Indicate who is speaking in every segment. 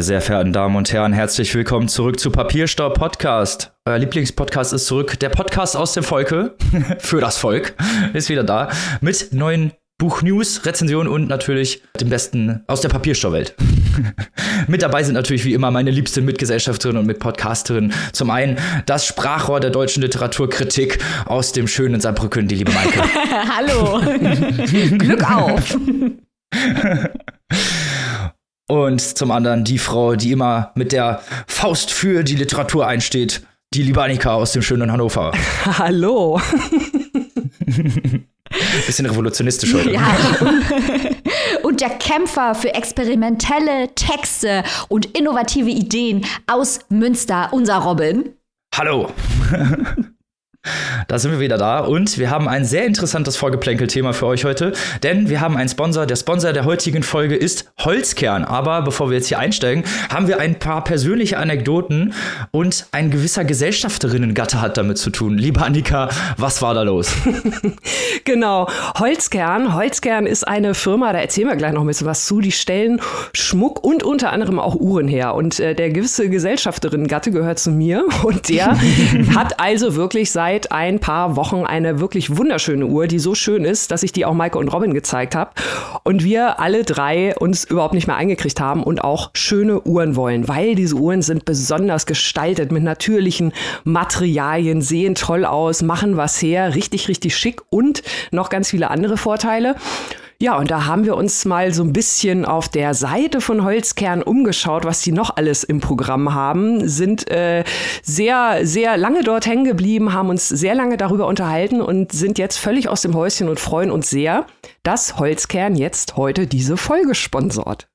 Speaker 1: Meine sehr verehrten Damen und Herren, herzlich willkommen zurück zu Papierstau Podcast. Euer Lieblingspodcast ist zurück. Der Podcast aus dem Volke, für das Volk, ist wieder da. Mit neuen Buchnews, Rezensionen und natürlich dem Besten aus der Papierstauwelt. mit dabei sind natürlich wie immer meine liebsten Mitgesellschafterinnen und Mitpodcasterinnen. Zum einen das Sprachrohr der deutschen Literaturkritik aus dem schönen Saarbrücken, die liebe Maike.
Speaker 2: Hallo. Glück auf.
Speaker 1: Und zum anderen die Frau, die immer mit der Faust für die Literatur einsteht, die liebe Annika aus dem schönen Hannover.
Speaker 2: Hallo.
Speaker 1: Bisschen revolutionistisch heute.
Speaker 2: Ja. Und der Kämpfer für experimentelle Texte und innovative Ideen aus Münster, unser Robin.
Speaker 1: Hallo. Da sind wir wieder da und wir haben ein sehr interessantes Vorgeplänkel-Thema für euch heute, denn wir haben einen Sponsor. Der Sponsor der heutigen Folge ist Holzkern. Aber bevor wir jetzt hier einsteigen, haben wir ein paar persönliche Anekdoten und ein gewisser Gesellschafterinnengatte hat damit zu tun. Liebe Annika, was war da los?
Speaker 2: genau, Holzkern. Holzkern ist eine Firma, da erzählen wir gleich noch ein bisschen was zu. Die stellen Schmuck und unter anderem auch Uhren her. Und äh, der gewisse Gesellschafterinnengatte gehört zu mir und der hat also wirklich seit seit ein paar Wochen eine wirklich wunderschöne Uhr, die so schön ist, dass ich die auch Maike und Robin gezeigt habe. Und wir alle drei uns überhaupt nicht mehr eingekriegt haben und auch schöne Uhren wollen, weil diese Uhren sind besonders gestaltet mit natürlichen Materialien, sehen toll aus, machen was her, richtig, richtig schick und noch ganz viele andere Vorteile. Ja, und da haben wir uns mal so ein bisschen auf der Seite von Holzkern umgeschaut, was die noch alles im Programm haben, sind äh, sehr, sehr lange dort hängen geblieben, haben uns sehr lange darüber unterhalten und sind jetzt völlig aus dem Häuschen und freuen uns sehr, dass Holzkern jetzt heute diese Folge sponsort.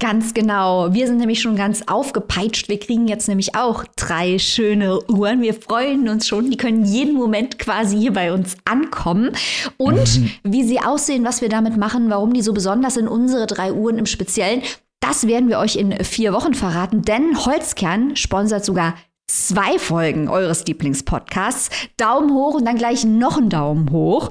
Speaker 2: Ganz genau. Wir sind nämlich schon ganz aufgepeitscht. Wir kriegen jetzt nämlich auch drei schöne Uhren. Wir freuen uns schon. Die können jeden Moment quasi hier bei uns ankommen. Und mhm. wie sie aussehen, was wir damit machen, warum die so besonders sind, unsere drei Uhren im Speziellen, das werden wir euch in vier Wochen verraten. Denn Holzkern sponsert sogar zwei Folgen eures Lieblingspodcasts. Daumen hoch und dann gleich noch einen Daumen hoch.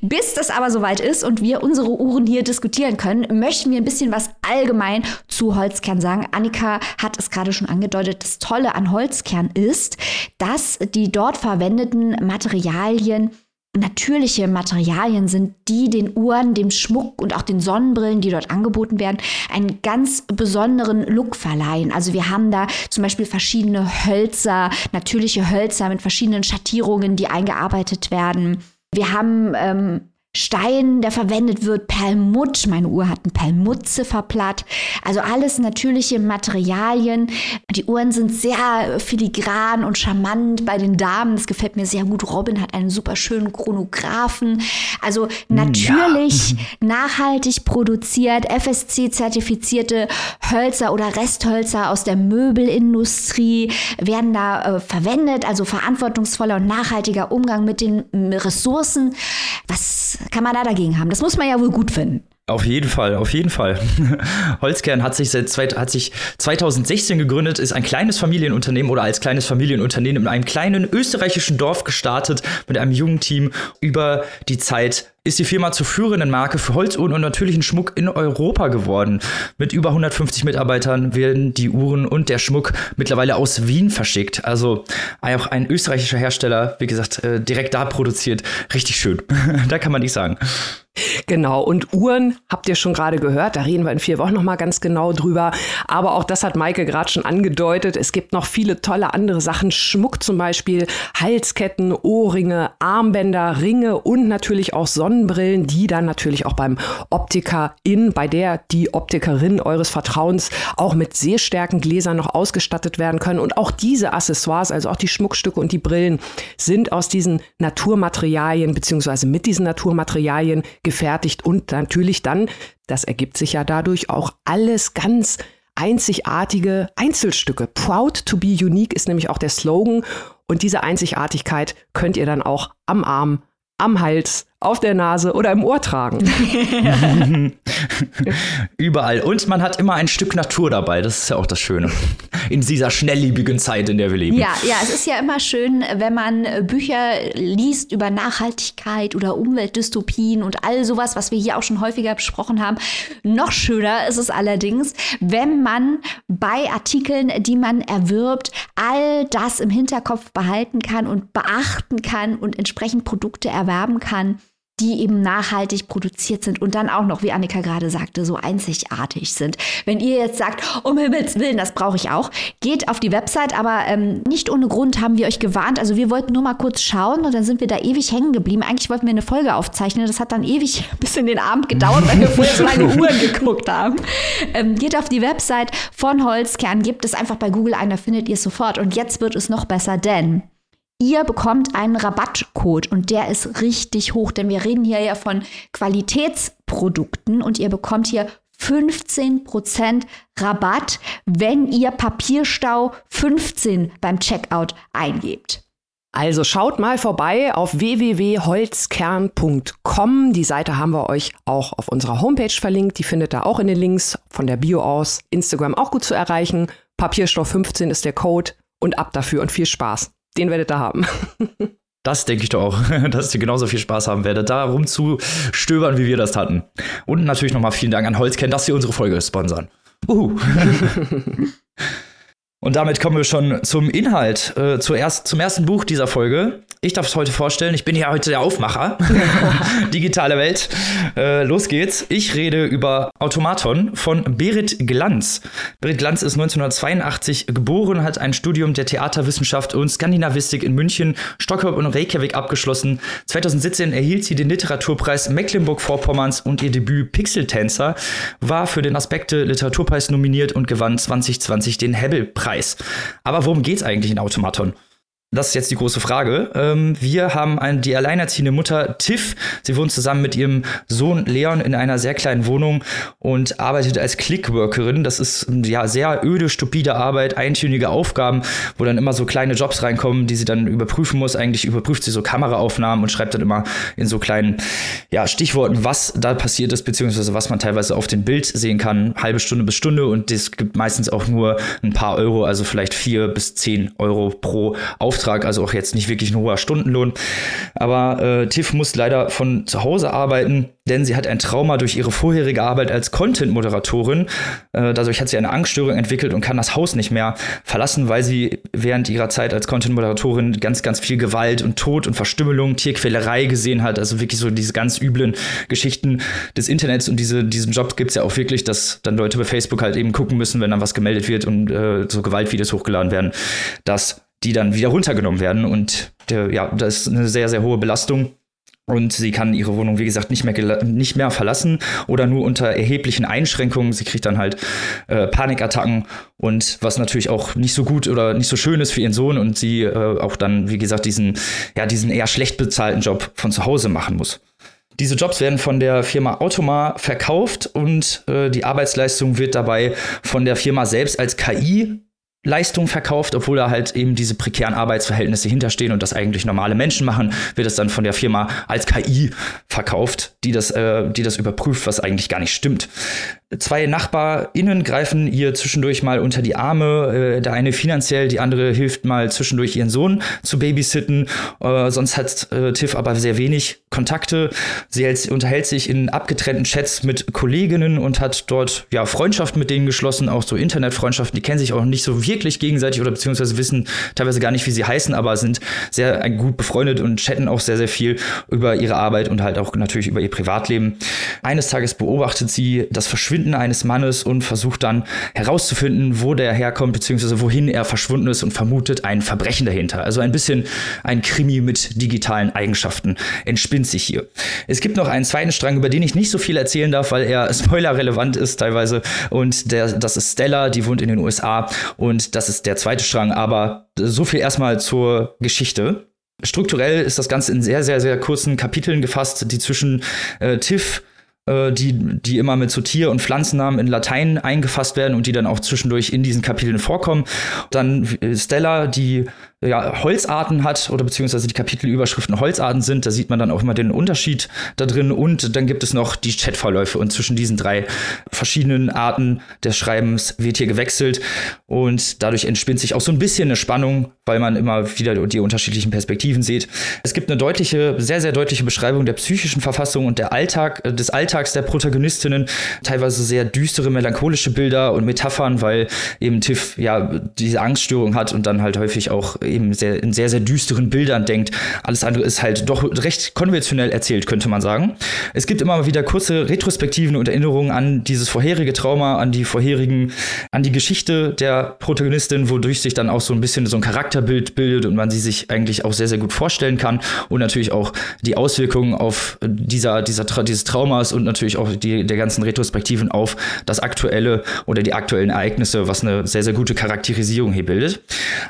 Speaker 2: Bis das aber soweit ist und wir unsere Uhren hier diskutieren können, möchten wir ein bisschen was allgemein zu Holzkern sagen. Annika hat es gerade schon angedeutet. Das Tolle an Holzkern ist, dass die dort verwendeten Materialien natürliche Materialien sind, die den Uhren, dem Schmuck und auch den Sonnenbrillen, die dort angeboten werden, einen ganz besonderen Look verleihen. Also wir haben da zum Beispiel verschiedene Hölzer, natürliche Hölzer mit verschiedenen Schattierungen, die eingearbeitet werden. Wir haben ähm, Stein, der verwendet wird, Perlmutt. Meine Uhr hat ein Perlmutt-Zifferblatt. Also alles natürliche Materialien. Die Uhren sind sehr filigran und charmant bei den Damen. Das gefällt mir sehr gut. Robin hat einen super schönen Chronographen. Also natürlich ja. nachhaltig produziert, FSC-zertifizierte Hölzer oder Resthölzer aus der Möbelindustrie werden da äh, verwendet. Also verantwortungsvoller und nachhaltiger Umgang mit den Ressourcen. Was kann man da dagegen haben? Das muss man ja wohl gut finden.
Speaker 1: Auf jeden Fall, auf jeden Fall. Holzkern hat sich seit hat sich 2016 gegründet, ist ein kleines Familienunternehmen oder als kleines Familienunternehmen in einem kleinen österreichischen Dorf gestartet mit einem jungen Team über die Zeit ist die Firma zur führenden Marke für Holzuhren und natürlichen Schmuck in Europa geworden. Mit über 150 Mitarbeitern werden die Uhren und der Schmuck mittlerweile aus Wien verschickt. Also auch ein österreichischer Hersteller, wie gesagt, äh, direkt da produziert. Richtig schön. da kann man nicht sagen.
Speaker 2: Genau, und Uhren habt ihr schon gerade gehört, da reden wir in vier Wochen nochmal ganz genau drüber. Aber auch das hat Maike gerade schon angedeutet. Es gibt noch viele tolle andere Sachen. Schmuck zum Beispiel, Halsketten, Ohrringe, Armbänder, Ringe und natürlich auch Sonnenbrillen, die dann natürlich auch beim Optiker in, bei der die Optikerin eures Vertrauens auch mit Sehstärkengläsern noch ausgestattet werden können. Und auch diese Accessoires, also auch die Schmuckstücke und die Brillen, sind aus diesen Naturmaterialien beziehungsweise mit diesen Naturmaterialien gefertigt und natürlich dann, das ergibt sich ja dadurch auch alles ganz einzigartige Einzelstücke. Proud to be unique ist nämlich auch der Slogan und diese Einzigartigkeit könnt ihr dann auch am Arm, am Hals, auf der Nase oder im Ohr tragen.
Speaker 1: Überall. Und man hat immer ein Stück Natur dabei. Das ist ja auch das Schöne. In dieser schnelllebigen Zeit, in der wir leben.
Speaker 3: Ja, ja, es ist ja immer schön, wenn man Bücher liest über Nachhaltigkeit oder Umweltdystopien und all sowas, was wir hier auch schon häufiger besprochen haben. Noch schöner ist es allerdings, wenn man bei Artikeln, die man erwirbt, all das im Hinterkopf behalten kann und beachten kann und entsprechend Produkte erwerben kann, die eben nachhaltig produziert sind und dann auch noch, wie Annika gerade sagte, so einzigartig sind. Wenn ihr jetzt sagt, um Himmels Willen, das brauche ich auch, geht auf die Website, aber ähm, nicht ohne Grund haben wir euch gewarnt. Also wir wollten nur mal kurz schauen und dann sind wir da ewig hängen geblieben. Eigentlich wollten wir eine Folge aufzeichnen. Das hat dann ewig bis in den Abend gedauert, weil wir vorher so lange Uhren geguckt haben. Ähm, geht auf die Website von Holzkern, gebt es einfach bei Google ein, da findet ihr es sofort. Und jetzt wird es noch besser, denn Ihr bekommt einen Rabattcode und der ist richtig hoch, denn wir reden hier ja von Qualitätsprodukten und ihr bekommt hier 15% Rabatt, wenn ihr Papierstau 15 beim Checkout eingebt.
Speaker 2: Also schaut mal vorbei auf www.holzkern.com. Die Seite haben wir euch auch auf unserer Homepage verlinkt. Die findet ihr auch in den Links von der Bio aus. Instagram auch gut zu erreichen. Papierstoff 15 ist der Code und ab dafür und viel Spaß den werdet ihr haben.
Speaker 1: Das denke ich doch auch, dass ihr genauso viel Spaß haben werdet, da rumzustöbern, wie wir das hatten. Und natürlich nochmal vielen Dank an Holzken, dass sie unsere Folge sponsern. Uhu. Und damit kommen wir schon zum Inhalt, äh, zuerst, zum ersten Buch dieser Folge. Ich darf es heute vorstellen. Ich bin ja heute der Aufmacher. Digitale Welt. Äh, los geht's. Ich rede über Automaton von Berit Glanz. Berit Glanz ist 1982 geboren, hat ein Studium der Theaterwissenschaft und Skandinavistik in München, Stockholm und Reykjavik abgeschlossen. 2017 erhielt sie den Literaturpreis Mecklenburg-Vorpommerns und ihr Debüt Pixeltänzer war für den Aspekte Literaturpreis nominiert und gewann 2020 den Hebbelpreis. Aber worum geht's eigentlich in Automaton? Das ist jetzt die große Frage. Ähm, wir haben eine, die alleinerziehende Mutter Tiff. Sie wohnt zusammen mit ihrem Sohn Leon in einer sehr kleinen Wohnung und arbeitet als Clickworkerin. Das ist ja sehr öde, stupide Arbeit, eintönige Aufgaben, wo dann immer so kleine Jobs reinkommen, die sie dann überprüfen muss. Eigentlich überprüft sie so Kameraaufnahmen und schreibt dann immer in so kleinen ja, Stichworten, was da passiert ist, beziehungsweise was man teilweise auf dem Bild sehen kann, halbe Stunde bis Stunde. Und das gibt meistens auch nur ein paar Euro, also vielleicht vier bis zehn Euro pro Aufnahme. Auftrag, also auch jetzt nicht wirklich ein hoher Stundenlohn. Aber äh, Tiff muss leider von zu Hause arbeiten, denn sie hat ein Trauma durch ihre vorherige Arbeit als Content-Moderatorin. Äh, dadurch hat sie eine Angststörung entwickelt und kann das Haus nicht mehr verlassen, weil sie während ihrer Zeit als Content-Moderatorin ganz, ganz viel Gewalt und Tod und Verstümmelung, Tierquälerei gesehen hat. Also wirklich so diese ganz üblen Geschichten des Internets und diese, diesen Job gibt es ja auch wirklich, dass dann Leute bei Facebook halt eben gucken müssen, wenn dann was gemeldet wird und äh, so Gewaltvideos hochgeladen werden, dass die dann wieder runtergenommen werden. Und der, ja, das ist eine sehr, sehr hohe Belastung. Und sie kann ihre Wohnung, wie gesagt, nicht mehr, nicht mehr verlassen oder nur unter erheblichen Einschränkungen. Sie kriegt dann halt äh, Panikattacken und was natürlich auch nicht so gut oder nicht so schön ist für ihren Sohn und sie äh, auch dann, wie gesagt, diesen, ja, diesen eher schlecht bezahlten Job von zu Hause machen muss. Diese Jobs werden von der Firma Automa verkauft und äh, die Arbeitsleistung wird dabei von der Firma selbst als KI Leistung verkauft, obwohl da halt eben diese prekären Arbeitsverhältnisse hinterstehen und das eigentlich normale Menschen machen, wird es dann von der Firma als KI verkauft, die das, äh, die das überprüft, was eigentlich gar nicht stimmt. Zwei NachbarInnen greifen ihr zwischendurch mal unter die Arme. Äh, der eine finanziell, die andere hilft mal zwischendurch ihren Sohn zu babysitten. Äh, sonst hat äh, Tiff aber sehr wenig Kontakte. Sie hält, unterhält sich in abgetrennten Chats mit Kolleginnen und hat dort ja Freundschaften mit denen geschlossen, auch so Internetfreundschaften. Die kennen sich auch nicht so wirklich gegenseitig oder beziehungsweise wissen teilweise gar nicht, wie sie heißen, aber sind sehr äh, gut befreundet und chatten auch sehr, sehr viel über ihre Arbeit und halt auch natürlich über ihr Privatleben. Eines Tages beobachtet sie das Verschwinden Verschwinden eines Mannes und versucht dann herauszufinden, wo der herkommt, beziehungsweise wohin er verschwunden ist und vermutet ein Verbrechen dahinter. Also ein bisschen ein Krimi mit digitalen Eigenschaften entspinnt sich hier. Es gibt noch einen zweiten Strang, über den ich nicht so viel erzählen darf, weil er spoilerrelevant ist teilweise. Und der, das ist Stella, die wohnt in den USA. Und das ist der zweite Strang. Aber so viel erstmal zur Geschichte. Strukturell ist das Ganze in sehr, sehr, sehr kurzen Kapiteln gefasst, die zwischen äh, Tiff äh, die, die immer mit so Tier- und Pflanzennamen in Latein eingefasst werden und die dann auch zwischendurch in diesen Kapiteln vorkommen. Dann Stella, die ja, Holzarten hat oder beziehungsweise die Kapitelüberschriften Holzarten sind. Da sieht man dann auch immer den Unterschied da drin. Und dann gibt es noch die Chatverläufe. Und zwischen diesen drei verschiedenen Arten des Schreibens wird hier gewechselt. Und dadurch entspinnt sich auch so ein bisschen eine Spannung, weil man immer wieder die unterschiedlichen Perspektiven sieht. Es gibt eine deutliche, sehr, sehr deutliche Beschreibung der psychischen Verfassung und der Alltag, äh, des Alltags der Protagonistinnen. Teilweise sehr düstere, melancholische Bilder und Metaphern, weil eben Tiff ja diese Angststörung hat und dann halt häufig auch eben sehr, in sehr, sehr düsteren Bildern denkt. Alles andere ist halt doch recht konventionell erzählt, könnte man sagen. Es gibt immer wieder kurze Retrospektiven und Erinnerungen an dieses vorherige Trauma, an die vorherigen, an die Geschichte der Protagonistin, wodurch sich dann auch so ein bisschen so ein Charakterbild bildet und man sie sich eigentlich auch sehr, sehr gut vorstellen kann und natürlich auch die Auswirkungen auf dieser, dieser, dieses Traumas und natürlich auch die, der ganzen Retrospektiven auf das aktuelle oder die aktuellen Ereignisse, was eine sehr, sehr gute Charakterisierung hier bildet.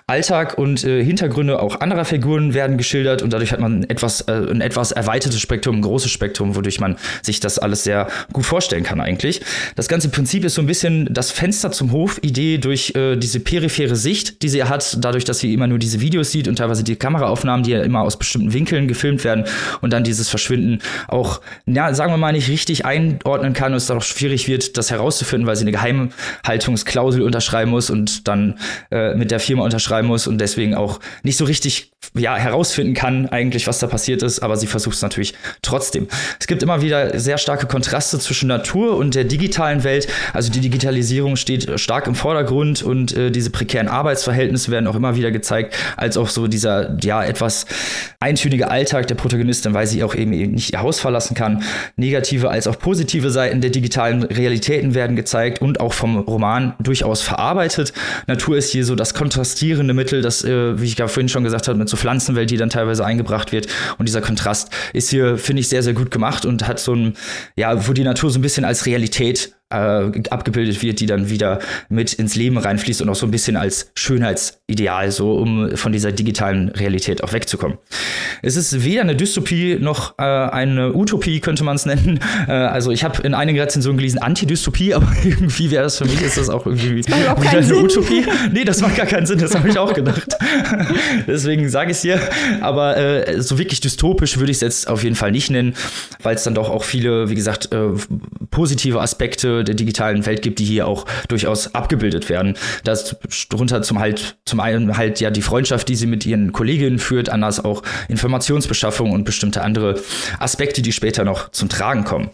Speaker 1: Alltag und äh, Hintergründe auch anderer Figuren werden geschildert und dadurch hat man etwas, äh, ein etwas erweitertes Spektrum, ein großes Spektrum, wodurch man sich das alles sehr gut vorstellen kann eigentlich. Das ganze Prinzip ist so ein bisschen das Fenster zum Hof-Idee durch äh, diese periphere Sicht, die sie hat, dadurch, dass sie immer nur diese Videos sieht und teilweise die Kameraaufnahmen, die ja immer aus bestimmten Winkeln gefilmt werden und dann dieses Verschwinden auch, ja, sagen wir mal, nicht richtig einordnen kann und es dann auch schwierig wird, das herauszufinden, weil sie eine Geheimhaltungsklausel unterschreiben muss und dann äh, mit der Firma unterschreiben muss und deswegen auch nicht so richtig ja, herausfinden kann, eigentlich, was da passiert ist, aber sie versucht es natürlich trotzdem. Es gibt immer wieder sehr starke Kontraste zwischen Natur und der digitalen Welt. Also die Digitalisierung steht stark im Vordergrund und äh, diese prekären Arbeitsverhältnisse werden auch immer wieder gezeigt, als auch so dieser, ja, etwas eintönige Alltag der Protagonistin, weil sie auch eben nicht ihr Haus verlassen kann. Negative als auch positive Seiten der digitalen Realitäten werden gezeigt und auch vom Roman durchaus verarbeitet. Natur ist hier so das kontrastierende Mittel, das, äh, wie ich ja vorhin schon gesagt habe, mit so Pflanzenwelt, die dann teilweise eingebracht wird. Und dieser Kontrast ist hier, finde ich, sehr, sehr gut gemacht und hat so ein, ja, wo die Natur so ein bisschen als Realität äh, abgebildet wird, die dann wieder mit ins Leben reinfließt und auch so ein bisschen als Schönheitsideal, so um von dieser digitalen Realität auch wegzukommen. Es ist weder eine Dystopie noch äh, eine Utopie, könnte man es nennen. Äh, also ich habe in einigen Rezensionen gelesen Antidystopie, aber irgendwie wäre das für mich, ist das auch irgendwie das wieder eine Sinn. Utopie. Nee, das macht gar keinen Sinn, das habe ich auch gedacht. Deswegen sage ich es hier. Aber äh, so wirklich dystopisch würde ich es jetzt auf jeden Fall nicht nennen, weil es dann doch auch viele, wie gesagt, äh, positive Aspekte der digitalen Welt gibt, die hier auch durchaus abgebildet werden. Das drunter zum halt zum einen halt ja die Freundschaft, die sie mit ihren Kolleginnen führt, anders auch Informationsbeschaffung und bestimmte andere Aspekte, die später noch zum Tragen kommen.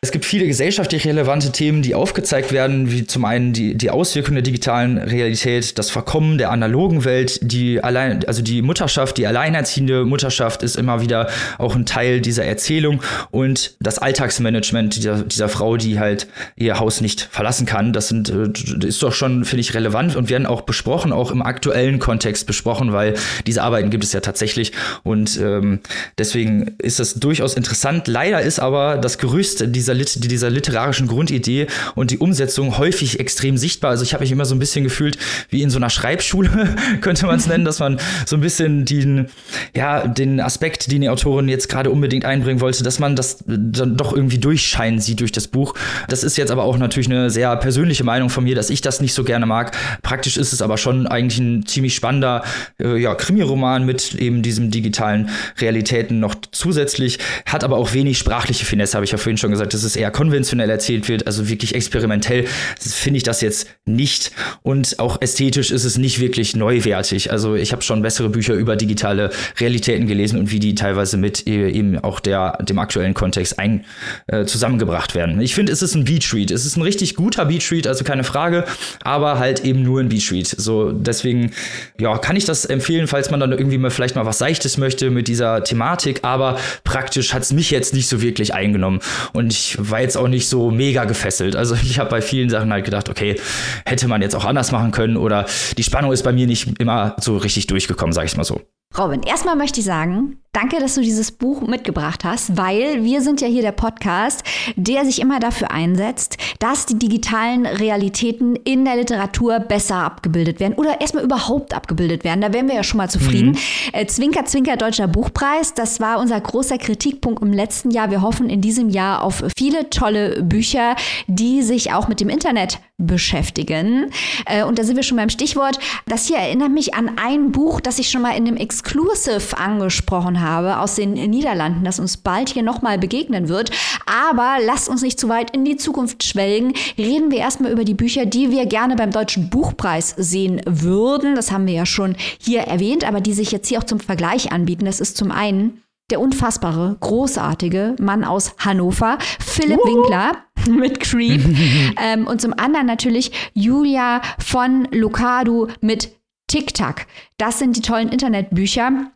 Speaker 1: Es gibt viele gesellschaftlich relevante Themen, die aufgezeigt werden, wie zum einen die, die Auswirkungen der digitalen Realität, das Verkommen der analogen Welt, die allein, also die Mutterschaft, die alleinerziehende Mutterschaft ist immer wieder auch ein Teil dieser Erzählung und das Alltagsmanagement dieser, dieser Frau, die halt ihr Haus nicht verlassen kann. Das sind, äh, ist doch schon, finde ich, relevant und werden auch besprochen, auch im aktuellen Kontext besprochen, weil diese Arbeiten gibt es ja tatsächlich und ähm, deswegen ist das durchaus interessant. Leider ist aber das Gerüst dieser dieser, dieser literarischen Grundidee und die Umsetzung häufig extrem sichtbar. Also ich habe mich immer so ein bisschen gefühlt wie in so einer Schreibschule, könnte man es nennen, dass man so ein bisschen den, ja, den Aspekt, den die Autorin jetzt gerade unbedingt einbringen wollte, dass man das dann doch irgendwie durchscheinen sieht durch das Buch. Das ist jetzt aber auch natürlich eine sehr persönliche Meinung von mir, dass ich das nicht so gerne mag. Praktisch ist es aber schon eigentlich ein ziemlich spannender äh, ja, Krimi-Roman mit eben diesem digitalen Realitäten noch zusätzlich, hat aber auch wenig sprachliche Finesse, habe ich ja vorhin schon gesagt dass es eher konventionell erzählt wird, also wirklich experimentell, finde ich das jetzt nicht. Und auch ästhetisch ist es nicht wirklich neuwertig. Also ich habe schon bessere Bücher über digitale Realitäten gelesen und wie die teilweise mit e, eben auch der, dem aktuellen Kontext ein, äh, zusammengebracht werden. Ich finde, es ist ein Beat-Read. Es ist ein richtig guter Beat-Read, also keine Frage, aber halt eben nur ein Beat-Read. So, deswegen, ja, kann ich das empfehlen, falls man dann irgendwie mal vielleicht mal was Seichtes möchte mit dieser Thematik, aber praktisch hat es mich jetzt nicht so wirklich eingenommen. Und ich war jetzt auch nicht so mega gefesselt. Also ich habe bei vielen Sachen halt gedacht, okay, hätte man jetzt auch anders machen können oder die Spannung ist bei mir nicht immer so richtig durchgekommen, sage ich mal so.
Speaker 3: Robin, erstmal möchte ich sagen, Danke, dass du dieses Buch mitgebracht hast, weil wir sind ja hier der Podcast, der sich immer dafür einsetzt, dass die digitalen Realitäten in der Literatur besser abgebildet werden oder erstmal überhaupt abgebildet werden. Da wären wir ja schon mal zufrieden. Mhm. Äh, Zwinker, Zwinker, Deutscher Buchpreis, das war unser großer Kritikpunkt im letzten Jahr. Wir hoffen in diesem Jahr auf viele tolle Bücher, die sich auch mit dem Internet beschäftigen. Äh, und da sind wir schon beim Stichwort. Das hier erinnert mich an ein Buch, das ich schon mal in dem Exclusive angesprochen habe aus den Niederlanden, das uns bald hier nochmal begegnen wird. Aber lasst uns nicht zu weit in die Zukunft schwelgen. Reden wir erstmal über die Bücher, die wir gerne beim Deutschen Buchpreis sehen würden. Das haben wir ja schon hier erwähnt, aber die sich jetzt hier auch zum Vergleich anbieten. Das ist zum einen der unfassbare, großartige Mann aus Hannover, Philipp uh. Winkler mit Creep. ähm, und zum anderen natürlich Julia von Lucadu mit TikTok. Das sind die tollen Internetbücher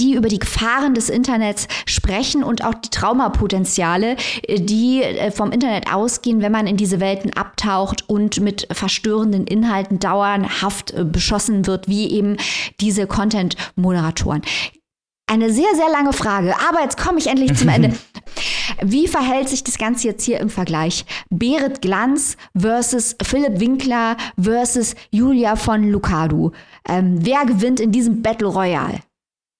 Speaker 3: die über die Gefahren des Internets sprechen und auch die Traumapotenziale, äh, die äh, vom Internet ausgehen, wenn man in diese Welten abtaucht und mit verstörenden Inhalten dauerhaft äh, beschossen wird, wie eben diese Content-Moderatoren. Eine sehr, sehr lange Frage, aber jetzt komme ich endlich zum Ende. Wie verhält sich das Ganze jetzt hier im Vergleich? Berit Glanz versus Philipp Winkler versus Julia von Lucadu. Ähm, wer gewinnt in diesem Battle Royale?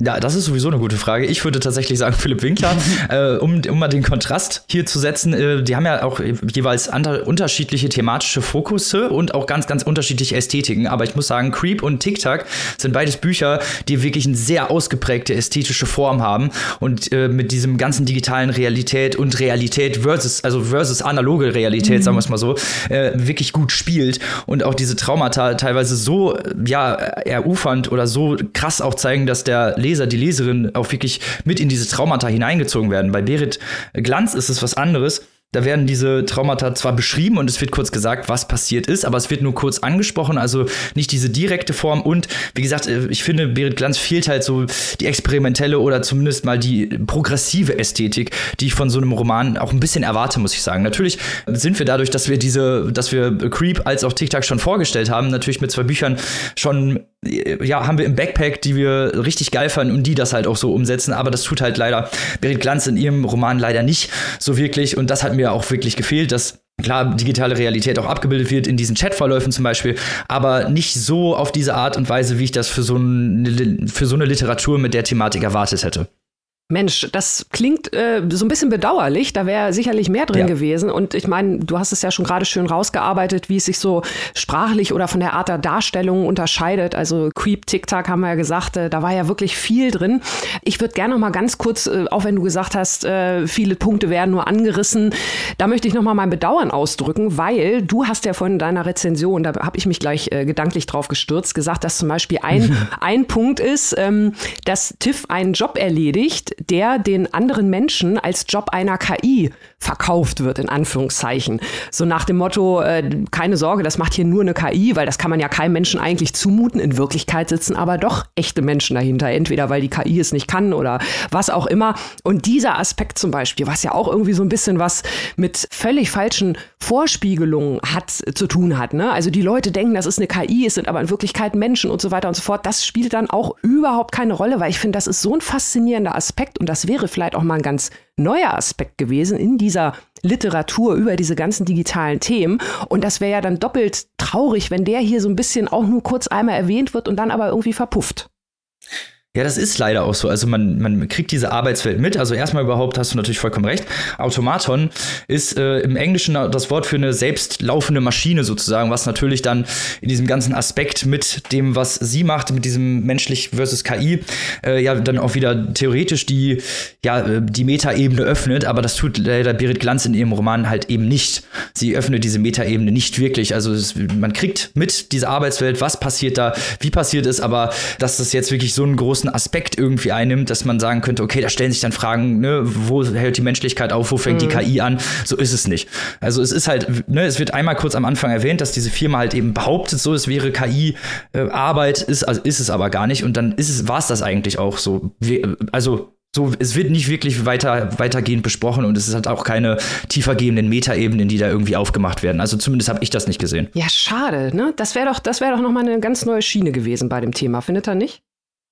Speaker 1: Ja, das ist sowieso eine gute Frage. Ich würde tatsächlich sagen Philipp Winkler, äh, um, um mal den Kontrast hier zu setzen. Äh, die haben ja auch jeweils unterschiedliche thematische Fokusse und auch ganz, ganz unterschiedliche Ästhetiken. Aber ich muss sagen, Creep und TikTok sind beides Bücher, die wirklich eine sehr ausgeprägte ästhetische Form haben und äh, mit diesem ganzen digitalen Realität und Realität versus, also versus analoge Realität, mhm. sagen wir es mal so, äh, wirklich gut spielt und auch diese Traumata teilweise so, ja, erufernd oder so krass auch zeigen, dass der Leser Leser, die Leserin auch wirklich mit in diese Traumata hineingezogen werden. Bei Berit Glanz ist es was anderes. Da werden diese Traumata zwar beschrieben und es wird kurz gesagt, was passiert ist, aber es wird nur kurz angesprochen, also nicht diese direkte Form. Und wie gesagt, äh, ich finde, Berit Glanz fehlt halt so die experimentelle oder zumindest mal die progressive Ästhetik, die ich von so einem Roman auch ein bisschen erwarte, muss ich sagen. Natürlich sind wir dadurch, dass wir diese, dass wir Creep als auch TikTok schon vorgestellt haben, natürlich mit zwei Büchern schon ja, haben wir im Backpack, die wir richtig geil fanden und die das halt auch so umsetzen. Aber das tut halt leider Berit Glanz in ihrem Roman leider nicht so wirklich. Und das hat mir auch wirklich gefehlt, dass klar digitale Realität auch abgebildet wird in diesen Chatverläufen zum Beispiel, aber nicht so auf diese Art und Weise, wie ich das für so, ein, für so eine Literatur mit der Thematik erwartet hätte.
Speaker 2: Mensch, das klingt äh, so ein bisschen bedauerlich. Da wäre sicherlich mehr drin ja. gewesen. Und ich meine, du hast es ja schon gerade schön rausgearbeitet, wie es sich so sprachlich oder von der Art der Darstellung unterscheidet. Also Creep, TikTok haben wir ja gesagt, äh, da war ja wirklich viel drin. Ich würde gerne noch mal ganz kurz, äh, auch wenn du gesagt hast, äh, viele Punkte werden nur angerissen, da möchte ich noch mal mein Bedauern ausdrücken, weil du hast ja in deiner Rezension, da habe ich mich gleich äh, gedanklich drauf gestürzt, gesagt, dass zum Beispiel ein, ein Punkt ist, ähm, dass TIFF einen Job erledigt, der den anderen Menschen als Job einer KI verkauft wird, in Anführungszeichen. So nach dem Motto, äh, keine Sorge, das macht hier nur eine KI, weil das kann man ja keinem Menschen eigentlich zumuten. In Wirklichkeit sitzen aber doch echte Menschen dahinter, entweder weil die KI es nicht kann oder was auch immer. Und dieser Aspekt zum Beispiel, was ja auch irgendwie so ein bisschen was mit völlig falschen Vorspiegelungen hat, zu tun hat. Ne? Also die Leute denken, das ist eine KI, es sind aber in Wirklichkeit Menschen und so weiter und so fort. Das spielt dann auch überhaupt keine Rolle, weil ich finde, das ist so ein faszinierender Aspekt Aspekt, und das wäre vielleicht auch mal ein ganz neuer Aspekt gewesen in dieser Literatur über diese ganzen digitalen Themen. Und das wäre ja dann doppelt traurig, wenn der hier so ein bisschen auch nur kurz einmal erwähnt wird und dann aber irgendwie verpufft.
Speaker 1: Ja, das ist leider auch so. Also man, man kriegt diese Arbeitswelt mit. Also erstmal überhaupt hast du natürlich vollkommen recht. Automaton ist äh, im Englischen das Wort für eine selbstlaufende Maschine sozusagen, was natürlich dann in diesem ganzen Aspekt mit dem, was sie macht, mit diesem menschlich versus KI, äh, ja dann auch wieder theoretisch die, ja, äh, die Metaebene öffnet. Aber das tut leider Berit Glanz in ihrem Roman halt eben nicht. Sie öffnet diese Metaebene nicht wirklich. Also es, man kriegt mit diese Arbeitswelt, was passiert da, wie passiert es, aber dass das jetzt wirklich so ein großes großen Aspekt irgendwie einnimmt, dass man sagen könnte, okay, da stellen sich dann Fragen, ne, wo hört die Menschlichkeit auf, wo fängt mhm. die KI an? So ist es nicht. Also es ist halt, ne, es wird einmal kurz am Anfang erwähnt, dass diese Firma halt eben behauptet, so es wäre KI äh, Arbeit, ist, also ist es aber gar nicht. Und dann ist es, war es das eigentlich auch so. Wie, also so, es wird nicht wirklich weiter, weitergehend besprochen und es hat auch keine tiefergehenden Metaebenen, die da irgendwie aufgemacht werden. Also zumindest habe ich das nicht gesehen.
Speaker 2: Ja, schade, ne? Das wäre doch, das wäre doch nochmal eine ganz neue Schiene gewesen bei dem Thema, findet ihr nicht?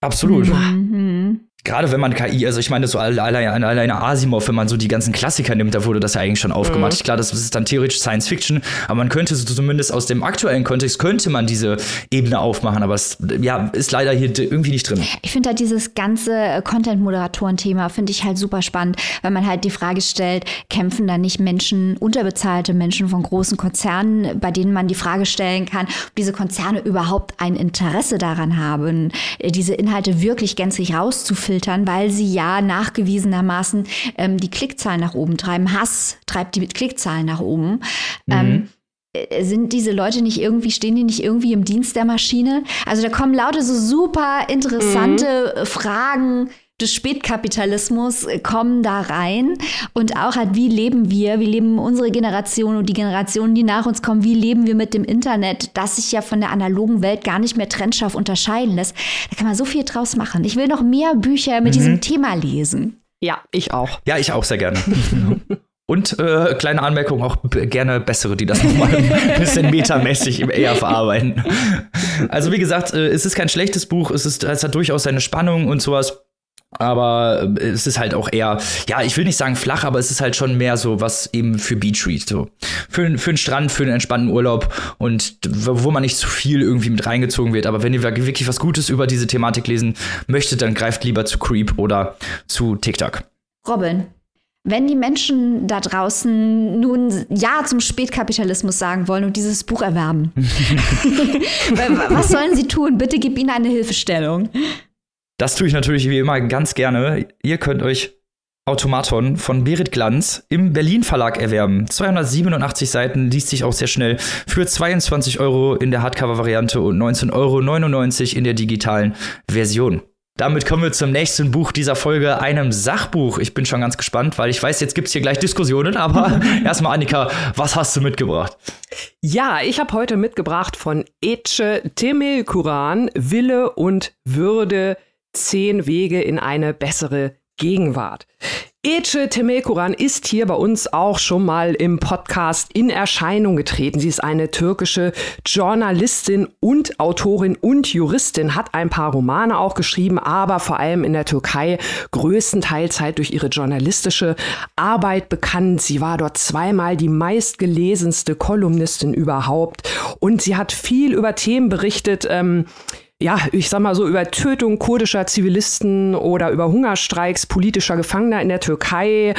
Speaker 1: Absolut. Mhm. Gerade wenn man KI, also ich meine, so alleine, alleine Asimov, wenn man so die ganzen Klassiker nimmt, da wurde das ja eigentlich schon aufgemacht. Mhm. Klar, das ist dann theoretisch Science Fiction, aber man könnte so zumindest aus dem aktuellen Kontext, könnte man diese Ebene aufmachen, aber es ja, ist leider hier irgendwie nicht drin.
Speaker 3: Ich finde halt dieses ganze Content-Moderatoren-Thema, finde ich halt super spannend, weil man halt die Frage stellt, kämpfen da nicht Menschen, unterbezahlte Menschen von großen Konzernen, bei denen man die Frage stellen kann, ob diese Konzerne überhaupt ein Interesse daran haben, diese Inhalte wirklich gänzlich rauszufiltern, weil sie ja nachgewiesenermaßen ähm, die Klickzahlen nach oben treiben. Hass treibt die Klickzahlen nach oben. Mhm. Ähm, äh, sind diese Leute nicht irgendwie, stehen die nicht irgendwie im Dienst der Maschine? Also da kommen lauter so super interessante mhm. Fragen des Spätkapitalismus äh, kommen da rein und auch halt, wie leben wir, wie leben unsere Generation und die Generationen, die nach uns kommen, wie leben wir mit dem Internet, das sich ja von der analogen Welt gar nicht mehr trennscharf unterscheiden lässt. Da kann man so viel draus machen. Ich will noch mehr Bücher mit mhm. diesem Thema lesen.
Speaker 2: Ja, ich auch.
Speaker 1: Ja, ich auch sehr gerne. Und äh, kleine Anmerkung, auch gerne bessere, die das nochmal ein bisschen metamäßig eher verarbeiten. Also wie gesagt, äh, es ist kein schlechtes Buch, es, ist, es hat durchaus seine Spannung und sowas. Aber äh, es ist halt auch eher, ja, ich will nicht sagen flach, aber es ist halt schon mehr so was eben für Beachread, so. Für, für einen Strand, für einen entspannten Urlaub und wo man nicht zu viel irgendwie mit reingezogen wird. Aber wenn ihr wirklich was Gutes über diese Thematik lesen möchtet, dann greift lieber zu Creep oder zu TikTok.
Speaker 3: Robin, wenn die Menschen da draußen nun Ja zum Spätkapitalismus sagen wollen und dieses Buch erwerben, was sollen sie tun? Bitte gib ihnen eine Hilfestellung.
Speaker 1: Das tue ich natürlich wie immer ganz gerne. Ihr könnt euch Automaton von Berit Glanz im Berlin Verlag erwerben. 287 Seiten, liest sich auch sehr schnell. Für 22 Euro in der Hardcover-Variante und 19,99 Euro in der digitalen Version. Damit kommen wir zum nächsten Buch dieser Folge, einem Sachbuch. Ich bin schon ganz gespannt, weil ich weiß, jetzt gibt es hier gleich Diskussionen, aber erstmal, Annika, was hast du mitgebracht?
Speaker 2: Ja, ich habe heute mitgebracht von Ece Kuran, Wille und Würde, zehn Wege in eine bessere Gegenwart. Ece Temelkuran ist hier bei uns auch schon mal im Podcast in Erscheinung getreten. Sie ist eine türkische Journalistin und Autorin und Juristin, hat ein paar Romane auch geschrieben, aber vor allem in der Türkei größtenteils halt durch ihre journalistische Arbeit bekannt. Sie war dort zweimal die meistgelesenste Kolumnistin überhaupt und sie hat viel über Themen berichtet, ähm, ja, ich sag mal so, über Tötung kurdischer Zivilisten oder über Hungerstreiks politischer Gefangener in der Türkei.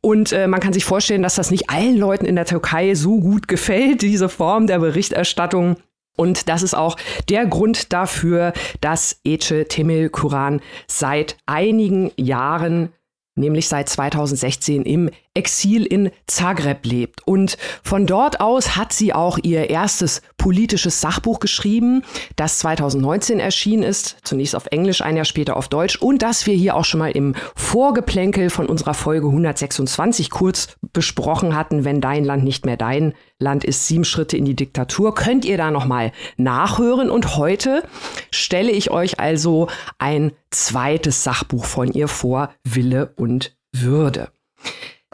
Speaker 2: Und äh, man kann sich vorstellen, dass das nicht allen Leuten in der Türkei so gut gefällt, diese Form der Berichterstattung. Und das ist auch der Grund dafür, dass Ece Temel Kuran seit einigen Jahren nämlich seit 2016 im Exil in Zagreb lebt. Und von dort aus hat sie auch ihr erstes politisches Sachbuch geschrieben, das 2019 erschienen ist, zunächst auf Englisch, ein Jahr später auf Deutsch und das wir hier auch schon mal im Vorgeplänkel von unserer Folge 126 kurz besprochen hatten, wenn dein Land nicht mehr dein Land ist, sieben Schritte in die Diktatur, könnt ihr da noch mal nachhören und heute stelle ich euch also ein zweites Sachbuch von ihr vor, Wille und Würde.